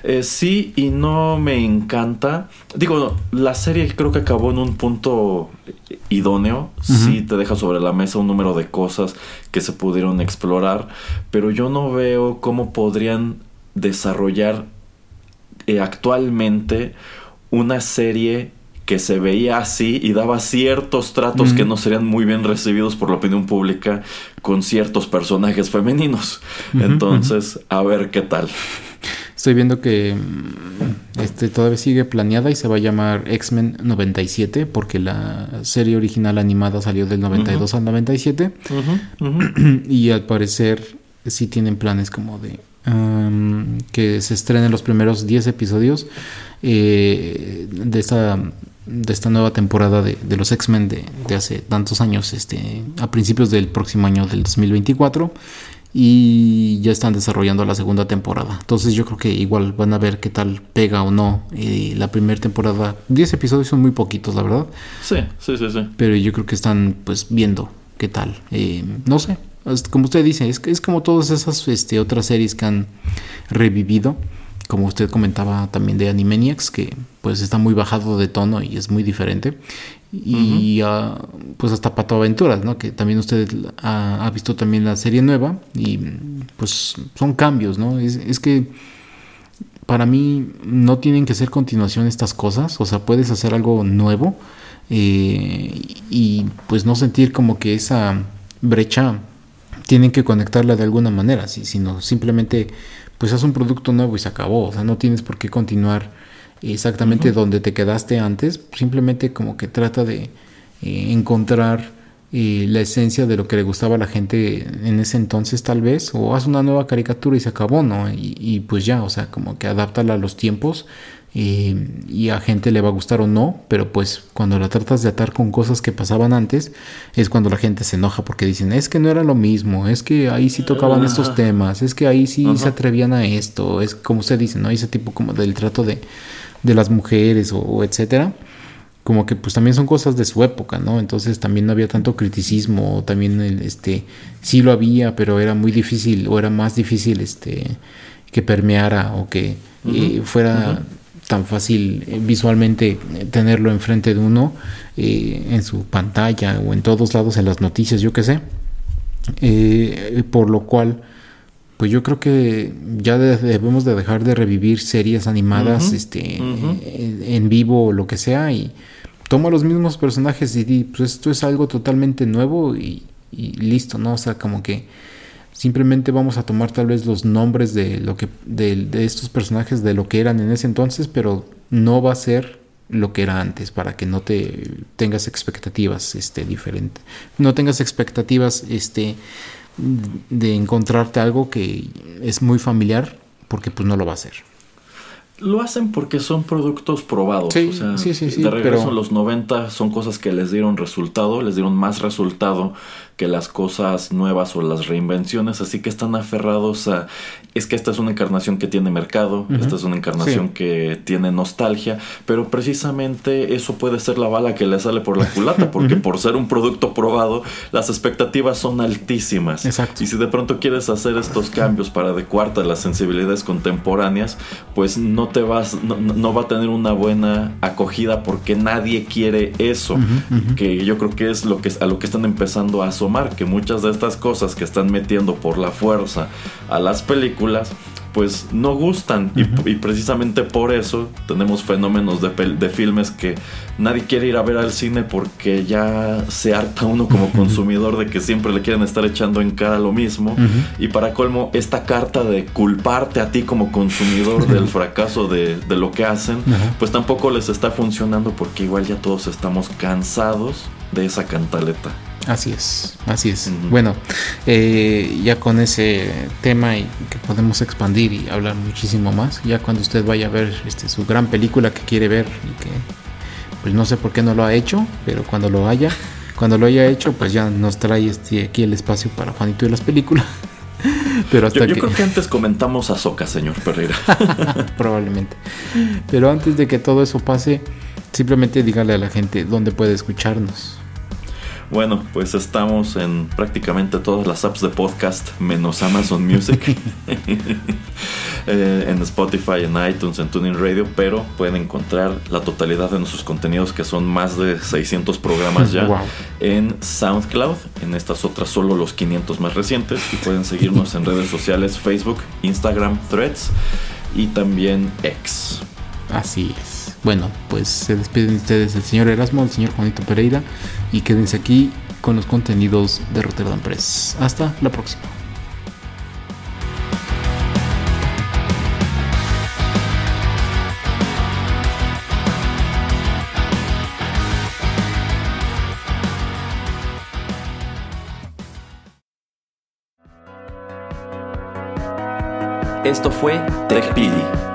Eh, sí y no me encanta. Digo, la serie creo que acabó en un punto idóneo. Sí te deja sobre la mesa un número de cosas que se pudieron explorar. Pero yo no veo cómo podrían desarrollar eh, actualmente una serie que se veía así y daba ciertos tratos que no serían muy bien recibidos por la opinión pública con ciertos personajes femeninos. Entonces, a ver qué tal. Estoy viendo que mm, este todavía sigue planeada y se va a llamar X-Men 97 porque la serie original animada salió del 92 al 97 y al parecer sí tienen planes como de que se estrenen los primeros 10 episodios eh, de esta de esta nueva temporada de, los X-Men de, de, hace tantos años, este, a principios del próximo año del 2024 y ya están desarrollando la segunda temporada. Entonces yo creo que igual van a ver qué tal pega o no eh, la primera temporada. 10 episodios son muy poquitos, la verdad. Sí, sí, sí, sí. Pero yo creo que están pues viendo qué tal. Eh, no sé, como usted dice, es, es como todas esas este, otras series que han revivido. Como usted comentaba también de Animaniacs, que pues está muy bajado de tono y es muy diferente y ah, pues hasta Pato Aventuras, ¿no? Que también usted ha, visto también la serie nueva y pues son cambios, ¿no? Es, que para mí no tienen que ser continuación estas cosas, o sea, puedes hacer algo nuevo eh, y pues no sentir como que esa brecha tienen que conectarla de alguna manera, sino simplemente pues haz un producto nuevo y se acabó, o sea, no tienes por qué continuar exactamente donde te quedaste antes, simplemente como que trata de eh, encontrar eh, la esencia de lo que le gustaba a la gente en ese entonces tal vez, o haz una nueva caricatura y se acabó, ¿no? Y, pues ya, o sea, como que adáptala a los tiempos eh, y a gente le va a gustar o no, pero pues cuando la tratas de atar con cosas que pasaban antes, es cuando la gente se enoja porque dicen, es que no era lo mismo, es que ahí sí tocaban estos temas, es que ahí sí se atrevían a esto, es como usted dice, ¿no? Ese tipo como del trato de de las mujeres o, etcétera, como que pues también son cosas de su época, ¿no? Entonces también no había tanto criticismo, también el, este sí lo había, pero era muy difícil o era más difícil este que permeara o que eh, fuera tan fácil eh, visualmente tenerlo enfrente de uno eh, en su pantalla o en todos lados en las noticias, yo qué sé. por lo cual pues yo creo que ya debemos de dejar de revivir series animadas este en vivo o lo que sea y toma los mismos personajes y di, pues esto es algo totalmente nuevo y, listo, ¿no? O sea, como que simplemente vamos a tomar tal vez los nombres de lo que de, estos personajes de lo que eran en ese entonces, pero no va a ser lo que era antes para que no te tengas expectativas este diferentes. No tengas expectativas este de encontrarte algo que es muy familiar porque pues no lo va a hacer. Lo hacen porque son productos probados. Sí, sí, sí, De regreso a los 90 son cosas que les dieron resultado, les dieron más resultado que las cosas nuevas o las reinvenciones, así que están aferrados a, es que esta es una encarnación que tiene mercado, esta es una encarnación que tiene nostalgia, pero precisamente eso puede ser la bala que le sale por la culata, porque por ser un producto probado, las expectativas son altísimas. Exacto. Y si de pronto quieres hacer estos cambios para adecuarte a las sensibilidades contemporáneas, pues no te vas, no, va a tener una buena acogida porque nadie quiere eso, que yo creo que es lo que a lo que están empezando a que muchas de estas cosas que están metiendo por la fuerza a las películas pues no gustan. y, precisamente por eso tenemos fenómenos de, de, filmes que nadie quiere ir a ver al cine porque ya se harta uno como consumidor de que siempre le quieren estar echando en cara lo mismo. Y para colmo, esta carta de culparte a ti como consumidor del fracaso de, de lo que hacen, pues tampoco les está funcionando porque igual ya todos estamos cansados de esa cantaleta. Así es, así es. Bueno, eh, ya con ese tema y que podemos expandir y hablar muchísimo más, ya cuando usted vaya a ver este, su gran película que quiere ver y que pues no sé por qué no lo ha hecho, pero cuando lo haya, cuando lo haya hecho, pues ya nos trae este, aquí el espacio para Juanito y las películas. Pero hasta yo, creo que antes comentamos a Soca, señor Pereira. Probablemente. Pero antes de que todo eso pase, simplemente dígale a la gente dónde puede escucharnos. Bueno, pues estamos en prácticamente todas las apps de podcast, menos Amazon Music, eh, en Spotify, en iTunes, en Tuning Radio, pero pueden encontrar la totalidad de nuestros contenidos, que son más de 600 programas ya, en SoundCloud, en estas otras solo los 500 más recientes, y pueden seguirnos en redes sociales, Facebook, Instagram, Threads y también X. Así es. Bueno, pues se despiden ustedes el señor Erasmo, el señor Juanito Pereira y quédense aquí con los contenidos de Rotterdam Press. Hasta la próxima. Esto fue TechPili